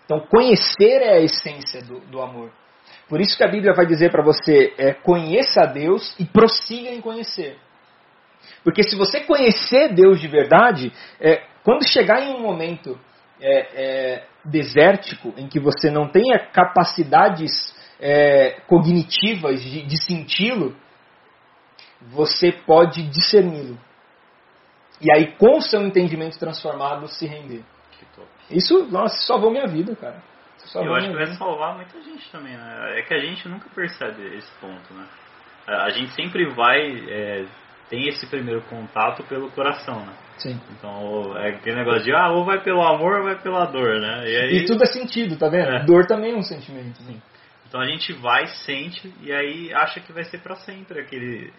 Então, conhecer é a essência do, do amor. Por isso que a Bíblia vai dizer para você: é, conheça a Deus e prossiga em conhecer. Porque se você conhecer Deus de verdade, é, quando chegar em um momento é, é, desértico, em que você não tenha capacidades é, cognitivas de, de senti-lo, você pode discerni-lo. E aí, com o seu entendimento transformado, se render. Isso, nossa, salvou minha vida, cara. Eu acho que vai salvar muita gente também, né? É que a gente nunca percebe esse ponto, né? A gente sempre vai é, tem esse primeiro contato pelo coração, né? Sim. Então é aquele negócio de ah, ou vai pelo amor ou vai pela dor, né? E, aí, e tudo é sentido, tá vendo? É. Dor também é um sentimento. Sim. Então a gente vai, sente e aí acha que vai ser para sempre aquele,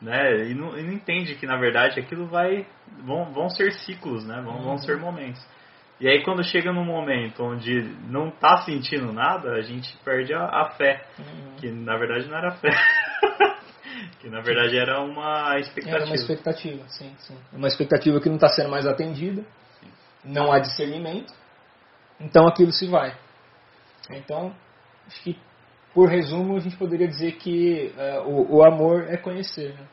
né? E não, e não, entende que na verdade aquilo vai vão, vão ser ciclos, né? Vão, uhum. vão ser momentos. E aí quando chega num momento onde não tá sentindo nada, a gente perde a, a fé, uhum. que na verdade não era fé. Que na verdade era uma expectativa. Era uma expectativa, sim, sim. Uma expectativa que não está sendo mais atendida, sim. não há discernimento, então aquilo se vai. Então, acho que por resumo a gente poderia dizer que uh, o, o, amor é conhecer. Né?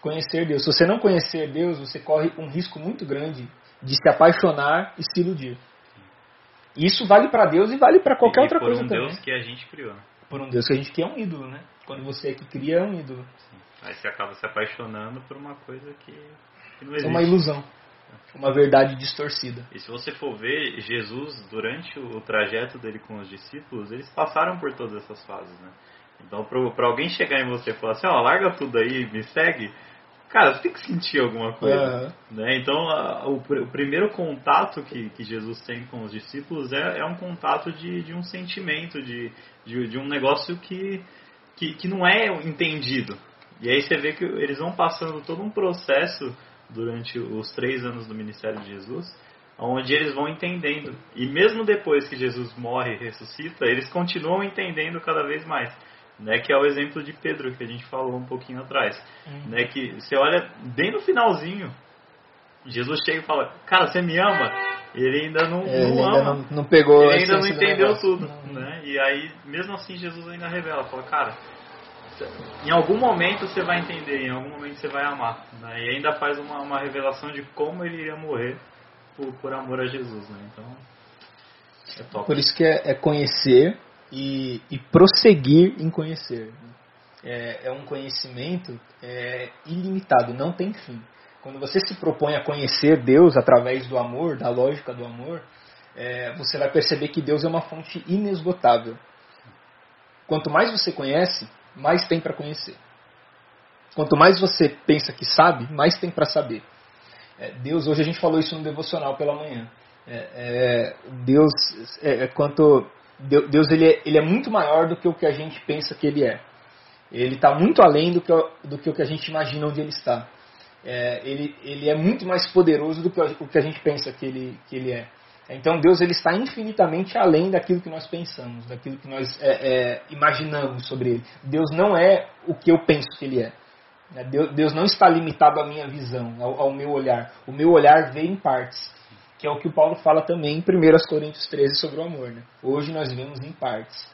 Conhecer Deus. Se você não conhecer Deus, você corre um risco muito grande de se apaixonar e se iludir. Isso vale para Deus e vale para qualquer e outra coisa também. Por um Deus que a gente criou. Né? Por um Deus que a gente quer é um ídolo, né? Quando você é que cria, é um ídolo. Sim. Aí você acaba se apaixonando por uma coisa que, que não existe. É uma ilusão. Uma verdade distorcida. E se você for ver, Jesus, durante o trajeto dele com os discípulos, eles passaram por todas essas fases, né? Então, para alguém chegar em você e falar assim, ó, oh, larga tudo aí, me segue, cara, você tem que sentir alguma coisa. Uhum. Né? Então, a, o, o, primeiro contato que, que Jesus tem com os discípulos é, é um contato de, de um sentimento, de, de, de um negócio que, que, que não é entendido. E aí você vê que eles vão passando todo um processo durante os três anos do ministério de Jesus, onde eles vão entendendo. E mesmo depois que Jesus morre e ressuscita, eles continuam entendendo cada vez mais. Né, que é o exemplo de Pedro que a gente falou um pouquinho atrás, uhum. né, que você olha bem no finalzinho, Jesus chega e fala, cara, você me ama? Ele ainda não, é, não ama, não, não, pegou, ele ainda não entendeu tudo, uhum. né? E aí, mesmo assim, Jesus ainda revela, fala, cara, em algum momento você vai entender, em algum momento você vai amar. Né? E ainda faz uma, uma revelação de como ele iria morrer por, por amor a Jesus. Né? Então, é top. Por isso que é, é conhecer e, e, prosseguir em conhecer. É, é um conhecimento é, ilimitado, não tem fim. Quando você se propõe a conhecer Deus através do amor, da lógica do amor, é, você vai perceber que Deus é uma fonte inesgotável. Quanto mais você conhece, mais tem para conhecer. Quanto mais você pensa que sabe, mais tem para saber. É, Deus, hoje a gente falou isso no devocional pela manhã. É, é Deus, é, é, quanto Deus ele é, ele é muito maior do que o que a gente pensa que ele é. Ele está muito além do que, do que o que a gente imagina onde ele está. É, ele, ele é muito mais poderoso do que o que a gente pensa que ele, que ele é. Então Deus ele está infinitamente além daquilo que nós pensamos, daquilo que nós é, é, imaginamos sobre Ele. Deus não é o que eu penso que Ele é. Né? Deus, não está limitado à minha visão, ao, ao, meu olhar. O meu olhar vê em partes, que é o que o Paulo fala também em 1 Coríntios 13 sobre o amor. Né? Hoje nós vemos em partes.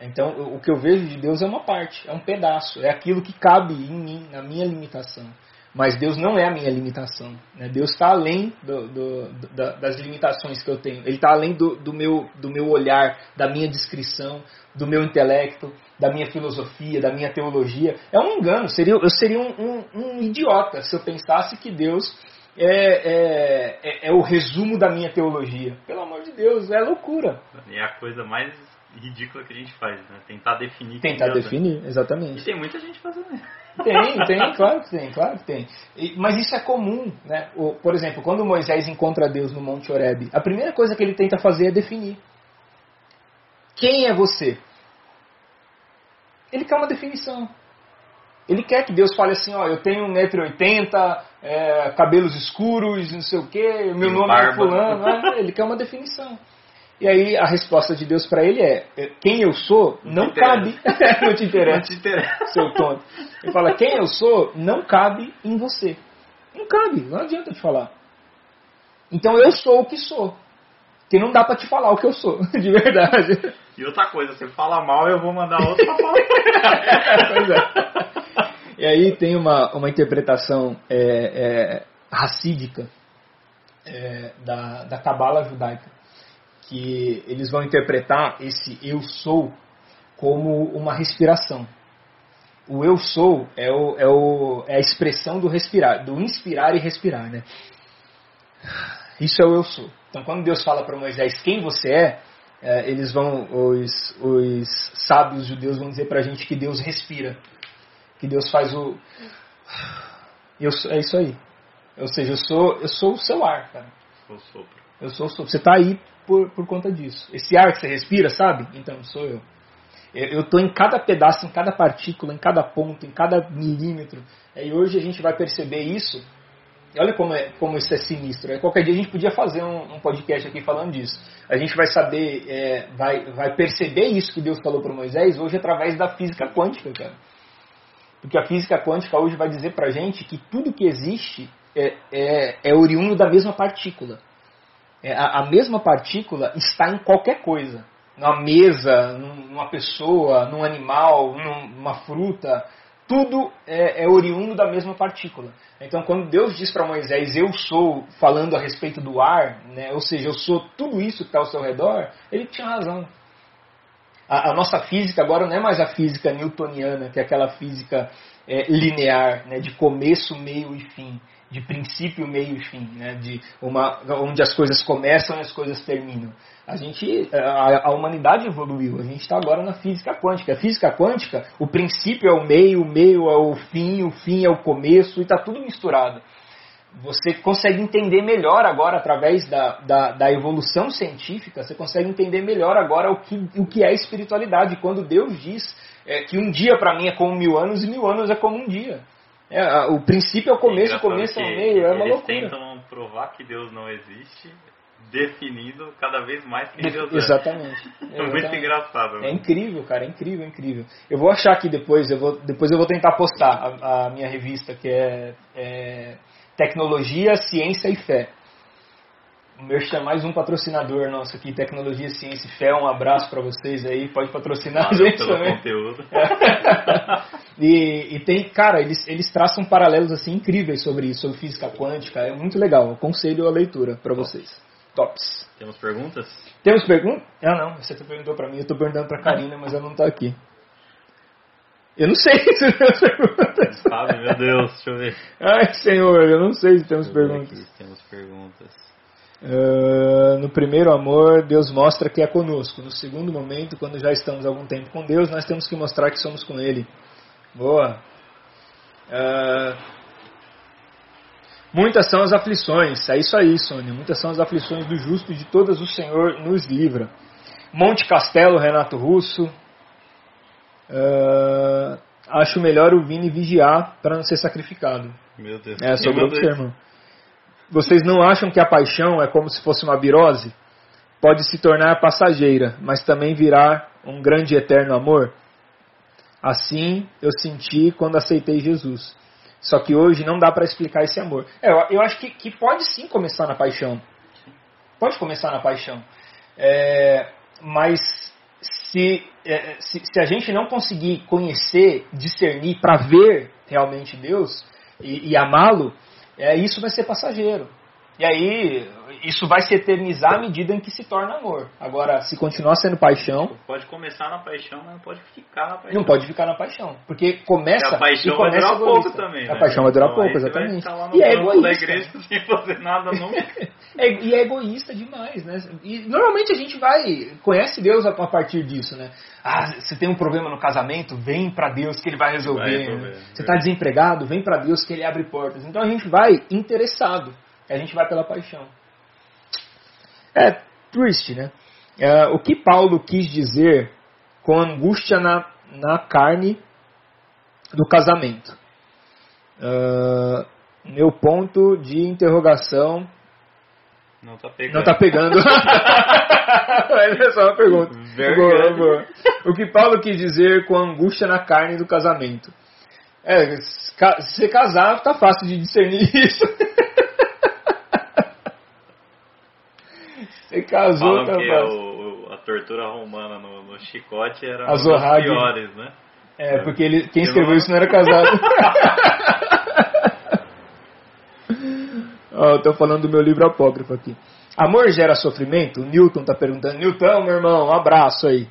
Então o que eu vejo de Deus é uma parte, é um pedaço, é aquilo que cabe em mim, na minha limitação. Mas Deus não é a minha limitação. Né? Deus está além do, do, da, das limitações que eu tenho. Ele está além do, do, meu, do meu olhar, da minha descrição, do meu intelecto, da minha filosofia, da minha teologia. É um engano. Seria, eu seria um, um, um idiota se eu pensasse que Deus é, é, é, é, o resumo da minha teologia. Pelo amor de Deus, é loucura. É a coisa mais ridícula que a gente faz, né? Tentar definir. Tentar definir, exatamente. E tem muita gente fazendo isso. Tem, tem, claro que tem, claro que tem. E, mas isso é comum, né? O, por exemplo, quando Moisés encontra Deus no Monte Horeb, a primeira coisa que ele tenta fazer é definir. Quem é você? Ele quer uma definição. Ele quer que Deus fale assim, ó, eu tenho 1,80m, é, cabelos escuros, não sei o quê, meu nome é barba. é fulano. Né? Ele quer uma definição. E aí a resposta de Deus para ele é: quem eu sou não, não cabe. não te interessa. Não te interessa. Seu tonto. Ele fala: quem eu sou não cabe em você. Não cabe, não adianta te falar. Então eu sou o que sou. Que não dá para te falar o que eu sou, de verdade. E outra coisa, você fala mal, eu vou mandar outro pra falar. pois é. E aí tem uma, uma interpretação é, é, racídica é, da, da Cabala judaica que eles vão interpretar esse eu sou como uma respiração. O eu sou é, o, é, o, é a expressão do respirar, do inspirar e respirar, né? Isso é o eu sou. Então, quando Deus fala para Moisés quem você é, é, eles vão, os, os sábios judeus vão dizer para a gente que Deus respira, que Deus faz o, eu, é isso aí. Ou seja, eu sou, eu sou o seu ar, cara. Eu sou Eu sou o sopro. Você está aí por, por conta disso. Esse ar que você respira, sabe? Então, sou eu. Eu estou em cada pedaço, em cada partícula, em cada ponto, em cada milímetro. E hoje a gente vai perceber isso. E olha como, é, como isso é sinistro. É, qualquer dia a gente podia fazer um, um podcast aqui falando disso. A gente vai saber, é, vai, vai perceber isso que Deus falou para Moisés hoje através da física quântica, cara. Porque a física quântica hoje vai dizer para a gente que tudo que existe é, é, é oriundo da mesma partícula. É, a, a mesma partícula está em qualquer coisa. Numa mesa, numa pessoa, num animal, numa fruta. Tudo é, é oriundo da mesma partícula. Então, quando Deus diz para Moisés, eu sou, falando a respeito do ar, né, ou seja, eu sou tudo isso que está ao seu redor, ele tinha razão. A, a, nossa física agora não é mais a física newtoniana, que é aquela física é, linear, né, de começo, meio e fim de princípio, meio e fim, né? de uma, onde as coisas começam e as coisas terminam. A gente, a, a humanidade evoluiu. A gente está agora na física quântica. A física quântica, o princípio é o meio, o meio é o fim, o fim é o começo e está tudo misturado. Você consegue entender melhor agora através da, da, da, evolução científica. Você consegue entender melhor agora o que, o que é espiritualidade. Quando Deus diz é, que um dia para mim é como mil anos e mil anos é como um dia. É, o princípio é o começo, o começo é o meio, é uma eles loucura. Eles tentam provar que Deus não existe, definindo cada vez mais quem Deus é. Exatamente. É muito engraçado. Né? É incrível, cara, é incrível, é incrível. Eu vou achar aqui depois, eu vou, depois eu vou tentar postar a, a minha revista, que é, é Tecnologia, Ciência e Fé. O Merchan é mais um patrocinador nosso aqui, Tecnologia, Ciência e Fé. Um abraço para vocês aí. Pode patrocinar a Valeu gente pelo também. conteúdo. E, e tem, cara, eles, eles traçam paralelos assim incríveis sobre isso, sobre física quântica. É muito legal. Aconselho a leitura para vocês. Tops. Temos perguntas? Temos pergunta? Ah, não. Você perguntou para mim. Eu tô perguntando pra Karina, mas ela não tá aqui. Eu não sei se temos perguntas. Sabe, meu Deus, deixa eu ver. Ai, senhor, eu não sei se temos perguntas. aqui, Temos perguntas. Ah, no primeiro amor, Deus mostra que é conosco. No segundo momento, quando já estamos algum tempo com Deus, nós temos que mostrar que somos com Ele. Boa. Ah, muitas são as aflições. É isso aí, Sônia. Muitas são as aflições do justo e de todas o Senhor nos livra. Monte Castelo, Renato Russo. Ah, acho melhor o Vini vigiar para não ser sacrificado. Meu Deus. É, seu isso? irmão. Vocês não acham que a paixão é como se fosse uma virose? Pode se tornar passageira, mas também virar um grande e eterno amor? Assim eu senti quando aceitei Jesus. Só que hoje não dá para explicar esse amor. É, eu, eu acho que, que pode sim começar na paixão. Pode começar na paixão. É, mas se, é, se, se a gente não conseguir conhecer, discernir, para ver realmente Deus e, e amá-lo, é, isso vai ser passageiro. E aí, isso vai se eternizar à medida em que se torna amor. Agora, se continuar sendo paixão, Pode começar na paixão, mas não pode ficar na paixão. não pode ficar na paixão. Porque começa. Porque a paixão e começa vai durar pouco egoísta. também. A né? paixão vai durar Então, pouco, exatamente. E é banco da egoísta. igreja sem fazer nada nunca. É, e é egoísta demais, né? E normalmente a gente vai, conhece Deus a, a partir disso, né? Ah, você tem um problema no casamento, vem pra Deus que ele vai resolver. Vai resolver, né? é Você tá desempregado, vem pra Deus que ele abre portas. Então a gente vai interessado, a gente vai pela paixão. É triste, né? É, o que Paulo quis dizer com angústia na, na carne do casamento? Ah, meu ponto de interrogação Não tá pegando. não tá pegando. É só uma pergunta. Boa, boa. O que Paulo quis dizer com angústia na carne do casamento? É, se casar, tá fácil de discernir isso. Você casou, Falam tá que o- a tortura romana no, no chicote era A uma das piores, né? É, porque ele, quem Eu escreveu isso não era casado. Eu tô falando do meu livro apócrifo aqui. Amor gera sofrimento? O Newton tá perguntando. Newton, meu irmão, um abraço aí.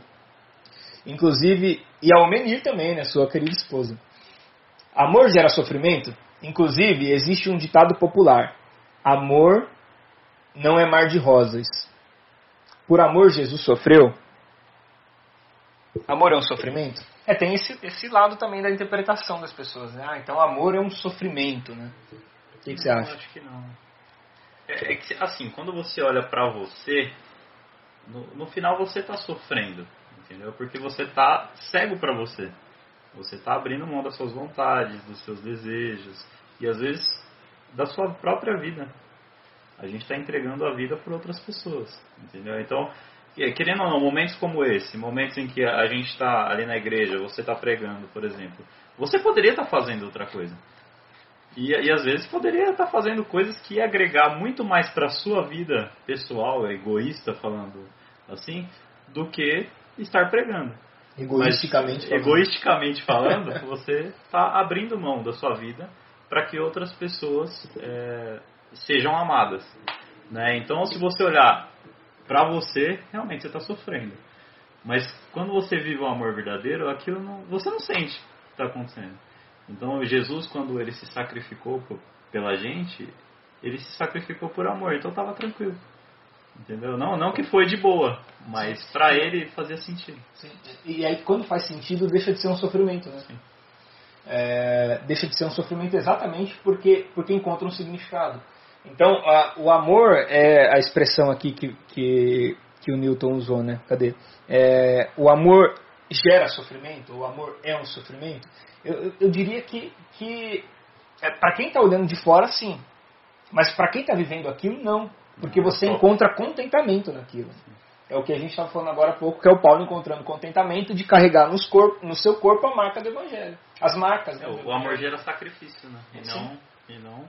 Inclusive, e ao Menir também, né, sua querida esposa. Amor gera sofrimento? Inclusive, existe um ditado popular. Amor não é mar de rosas. Por amor, Jesus sofreu. Amor é um sofrimento? É, tem esse, esse lado também da interpretação das pessoas. Né? Ah, então amor é um sofrimento, né? O que, que você acha? Acho que não. É, é que, assim, quando você olha pra você, no, no final você tá sofrendo, entendeu? Porque você tá cego pra você. Você tá abrindo mão das suas vontades, dos seus desejos e às vezes da sua própria vida. A gente está entregando a vida por outras pessoas, entendeu? Então, é, querendo ou não, momentos como esse, momentos em que a gente está ali na igreja, você está pregando, por exemplo, você poderia estar fazendo outra coisa. E, e às vezes poderia estar fazendo coisas que ia agregar muito mais para a sua vida pessoal, egoísta falando assim, do que estar pregando. Egoisticamente Mas, falando. egoisticamente falando, você está abrindo mão da sua vida para que outras pessoas é, sejam amadas. Né? Então, se você olhar para você, realmente você está sofrendo. Mas quando você vive o amor verdadeiro, aquilo não, você não sente o que está acontecendo. Então, Jesus, quando ele se sacrificou por- pela gente, ele se sacrificou por amor, então estava tranquilo. Entendeu? Não, não que foi de boa, mas para ele fazia sentido. Sim. E aí, quando faz sentido, deixa de ser um sofrimento, né? É, deixa de ser um sofrimento exatamente porque, porque encontra um significado. Então, a- o amor é a expressão aqui que, que, que o Newton usou, né? Cadê? É, o amor gera sofrimento, o amor é um sofrimento. Eu, eu, diria que, que é, para quem está olhando de fora, sim. Mas para quem está vivendo aquilo, não. Porque você encontra contentamento naquilo. É o que a gente estava falando agora há pouco, que é o Paulo encontrando contentamento de carregar nos corpo, no seu corpo a marca do Evangelho. As marcas. É, né, do o amor gera sacrifício, né? E não, e não,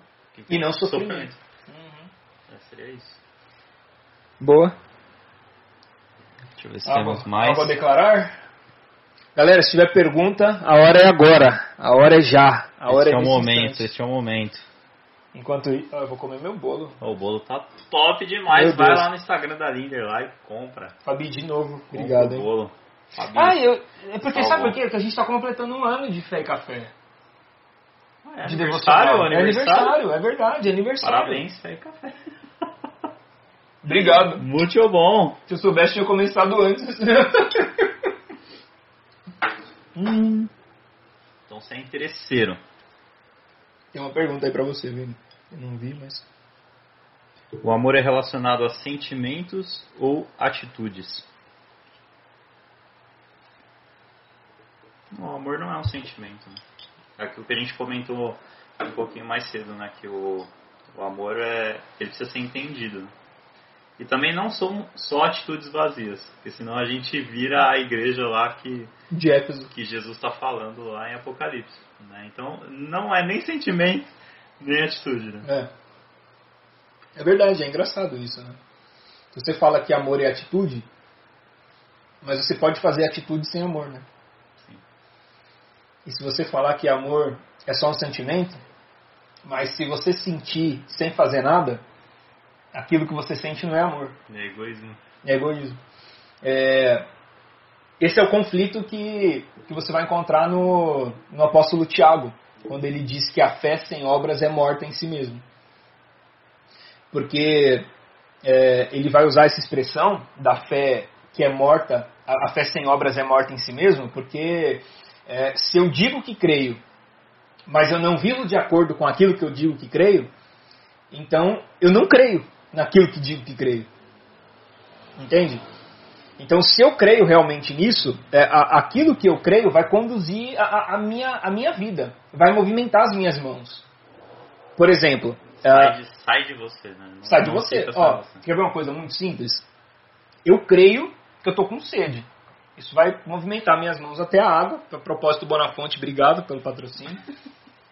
E não sofrimento. Uhum. É, seria isso. Boa. Deixa eu ver se Algo, temos mais. algo a declarar? Galera, se tiver pergunta, a hora é agora. A hora é já. A hora Este é o nesse momento, instante. este é o momento. Enquanto isso, ó, eu vou comer meu bolo. O bolo tá top demais. Meu Vai Deus. lá no Instagram da Linder lá e compra. Fabi, de novo. Compra Obrigado, o hein? bolo. Fabi, Ah, eu, é porque Salvou. sabe por quê? Que a gente tá completando um ano de fé e café. É de aniversário, devocional. É aniversário. aniversário, é verdade, é aniversário. Parabéns, e Café. Obrigado. Muito bom. Se eu soubesse, tinha começado antes. hum. Então você é interesseiro. Tem uma pergunta aí pra você, Vini. Eu não vi, mas. O amor é relacionado a sentimentos ou atitudes? O amor não é um sentimento. Né? É aquilo que a gente comentou um pouquinho mais cedo, né? Que o, o amor é, ele precisa ser entendido. né? E também não são só atitudes vazias, porque senão a gente vira a igreja lá que, que Jesus está falando lá em Apocalipse. Né? Então não é nem sentimento, nem atitude. Né? É. É verdade, é engraçado isso, né? Você fala que amor é atitude, mas você pode fazer atitude sem amor, né? E se você falar que amor é só um sentimento, mas se você sentir sem fazer nada, aquilo que você sente não é amor, É egoísmo. é egoísmo. É, esse é o conflito que, que você vai encontrar no, no apóstolo Tiago, quando ele diz que a fé sem obras é morta em si mesmo. Porque é, ele vai usar essa expressão da fé que é morta, a, a fé sem obras é morta em si mesmo, porque é, se eu digo que creio, mas eu não vivo de acordo com aquilo que eu digo que creio, então eu não creio naquilo que digo que creio. Entende? Então, se eu creio realmente nisso, é, a- aquilo que eu creio vai conduzir a, a- minha, a minha vida, vai movimentar as minhas mãos. Por exemplo, Sai ah, de, sai de você, né? Não- sai de você. Ó, você. quer ver uma coisa muito simples? Eu creio que eu estou com sede. Isso vai movimentar minhas mãos até a água. A propósito, Bonafonte, obrigado pelo patrocínio.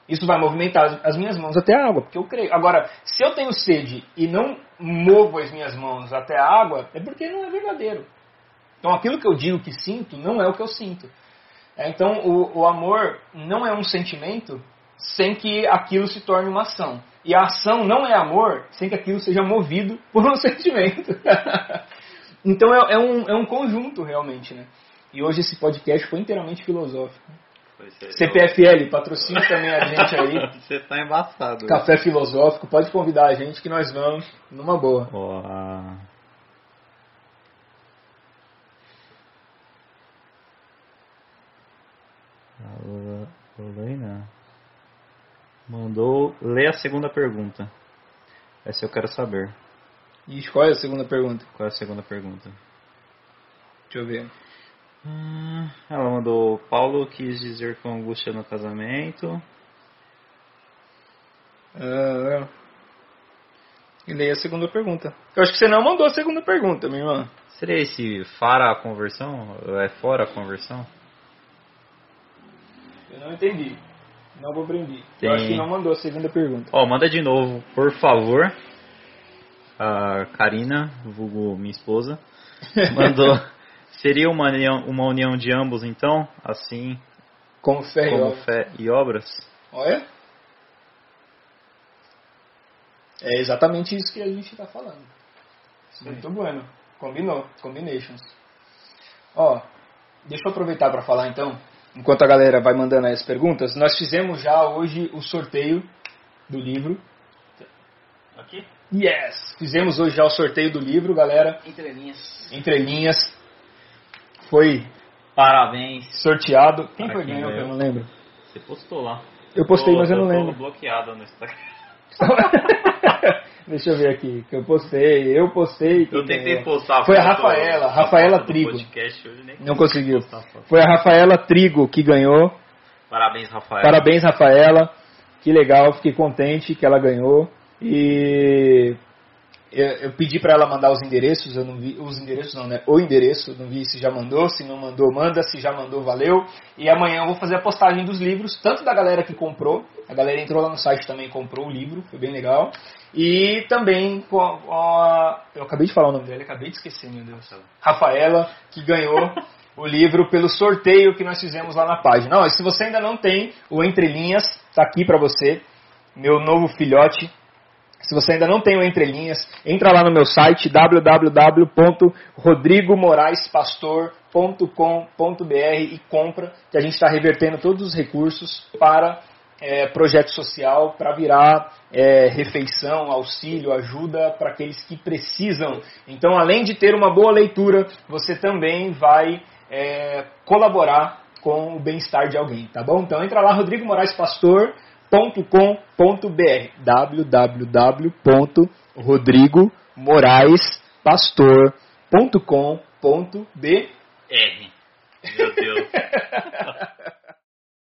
Isso vai movimentar as- as minhas mãos até a água, porque eu creio. Agora, se eu tenho sede e não movo as minhas mãos até a água, é porque não é verdadeiro. Então, aquilo que eu digo que sinto não é o que eu sinto. É, então, o, o amor não é um sentimento sem que aquilo se torne uma ação. E a ação não é amor sem que aquilo seja movido por um sentimento. Então, é, é um, é um conjunto, realmente. Né? E hoje esse podcast foi inteiramente filosófico. Pois é, CPFL, patrocina também a gente aí. Você tá embaçado. Café filosófico, pode convidar a gente que nós vamos numa boa. Ó, a... A Lula- Lulaina mandou ler a segunda pergunta. Essa eu quero saber. E qual é a segunda pergunta? Qual é a segunda pergunta? Deixa eu ver. Hum, ela mandou Paulo quis dizer com angústia no casamento. Ah, e leia a segunda pergunta. Eu acho que você não mandou a segunda pergunta, minha irmã. Seria esse fara a conversão? É fora a conversão? Eu não entendi. Não compreendi. Tem- Eu acho que não mandou a segunda pergunta. Ó, manda de novo, por favor. A Karina, vulgo minha esposa, mandou. Seria uma união, uma união de ambos, então? Assim Como fé e como obra. fé e obras? Olha. É exatamente isso que a gente está falando. Muito bueno. Combinou. Combinations. Ó, deixa eu aproveitar para falar então, enquanto a galera vai mandando aí as perguntas. Nós fizemos já hoje o sorteio do livro. Aqui? Yes! Fizemos hoje já o sorteio do livro, galera. Entre linhas. Entre linhas. Foi Parabéns. sorteado. Quem Para foi ganhou? Eu não lembro. Você postou lá. Eu postei, Tô- mas eu não tô- tô lembro. bloqueado no Instagram. Deixa eu ver aqui, que eu postei, eu postei. Eu tentei ganhou. postar Foi a Rafaela, Rafaela Trigo. podcast Não conseguiu. Foi a Rafaela Trigo que ganhou. Parabéns, Rafael. Parabéns, Rafaela. Que legal, fiquei contente que ela ganhou. E eu, pedi para ela mandar os endereços, eu não vi os endereços não, né? O endereço, não vi se já mandou, se não mandou, manda, se já mandou, valeu. E amanhã eu vou fazer a postagem dos livros, tanto da galera que comprou, a galera entrou lá no site também comprou o livro, foi bem legal. E também com a eu acabei de falar o nome dela, acabei de esquecer, meu Deus. Rafaela, que ganhou o livro pelo sorteio que nós fizemos lá na página. Não, se você ainda não tem o Entre Linhas, está aqui para você, meu novo filhote. Se você ainda não tem o Entre Linhas, entra lá no meu site www.rodrigomoraespastor.com.br e compra, que a gente está revertendo todos os recursos para é, projeto social, para virar é, refeição, auxílio, ajuda para aqueles que precisam. Então, além de ter uma boa leitura, você também vai é, colaborar com o bem-estar de alguém, tá bom? Então entra lá, rodrigomoraispastor.com.br www.rodrigomoraispastor.com.br R. Meu Deus.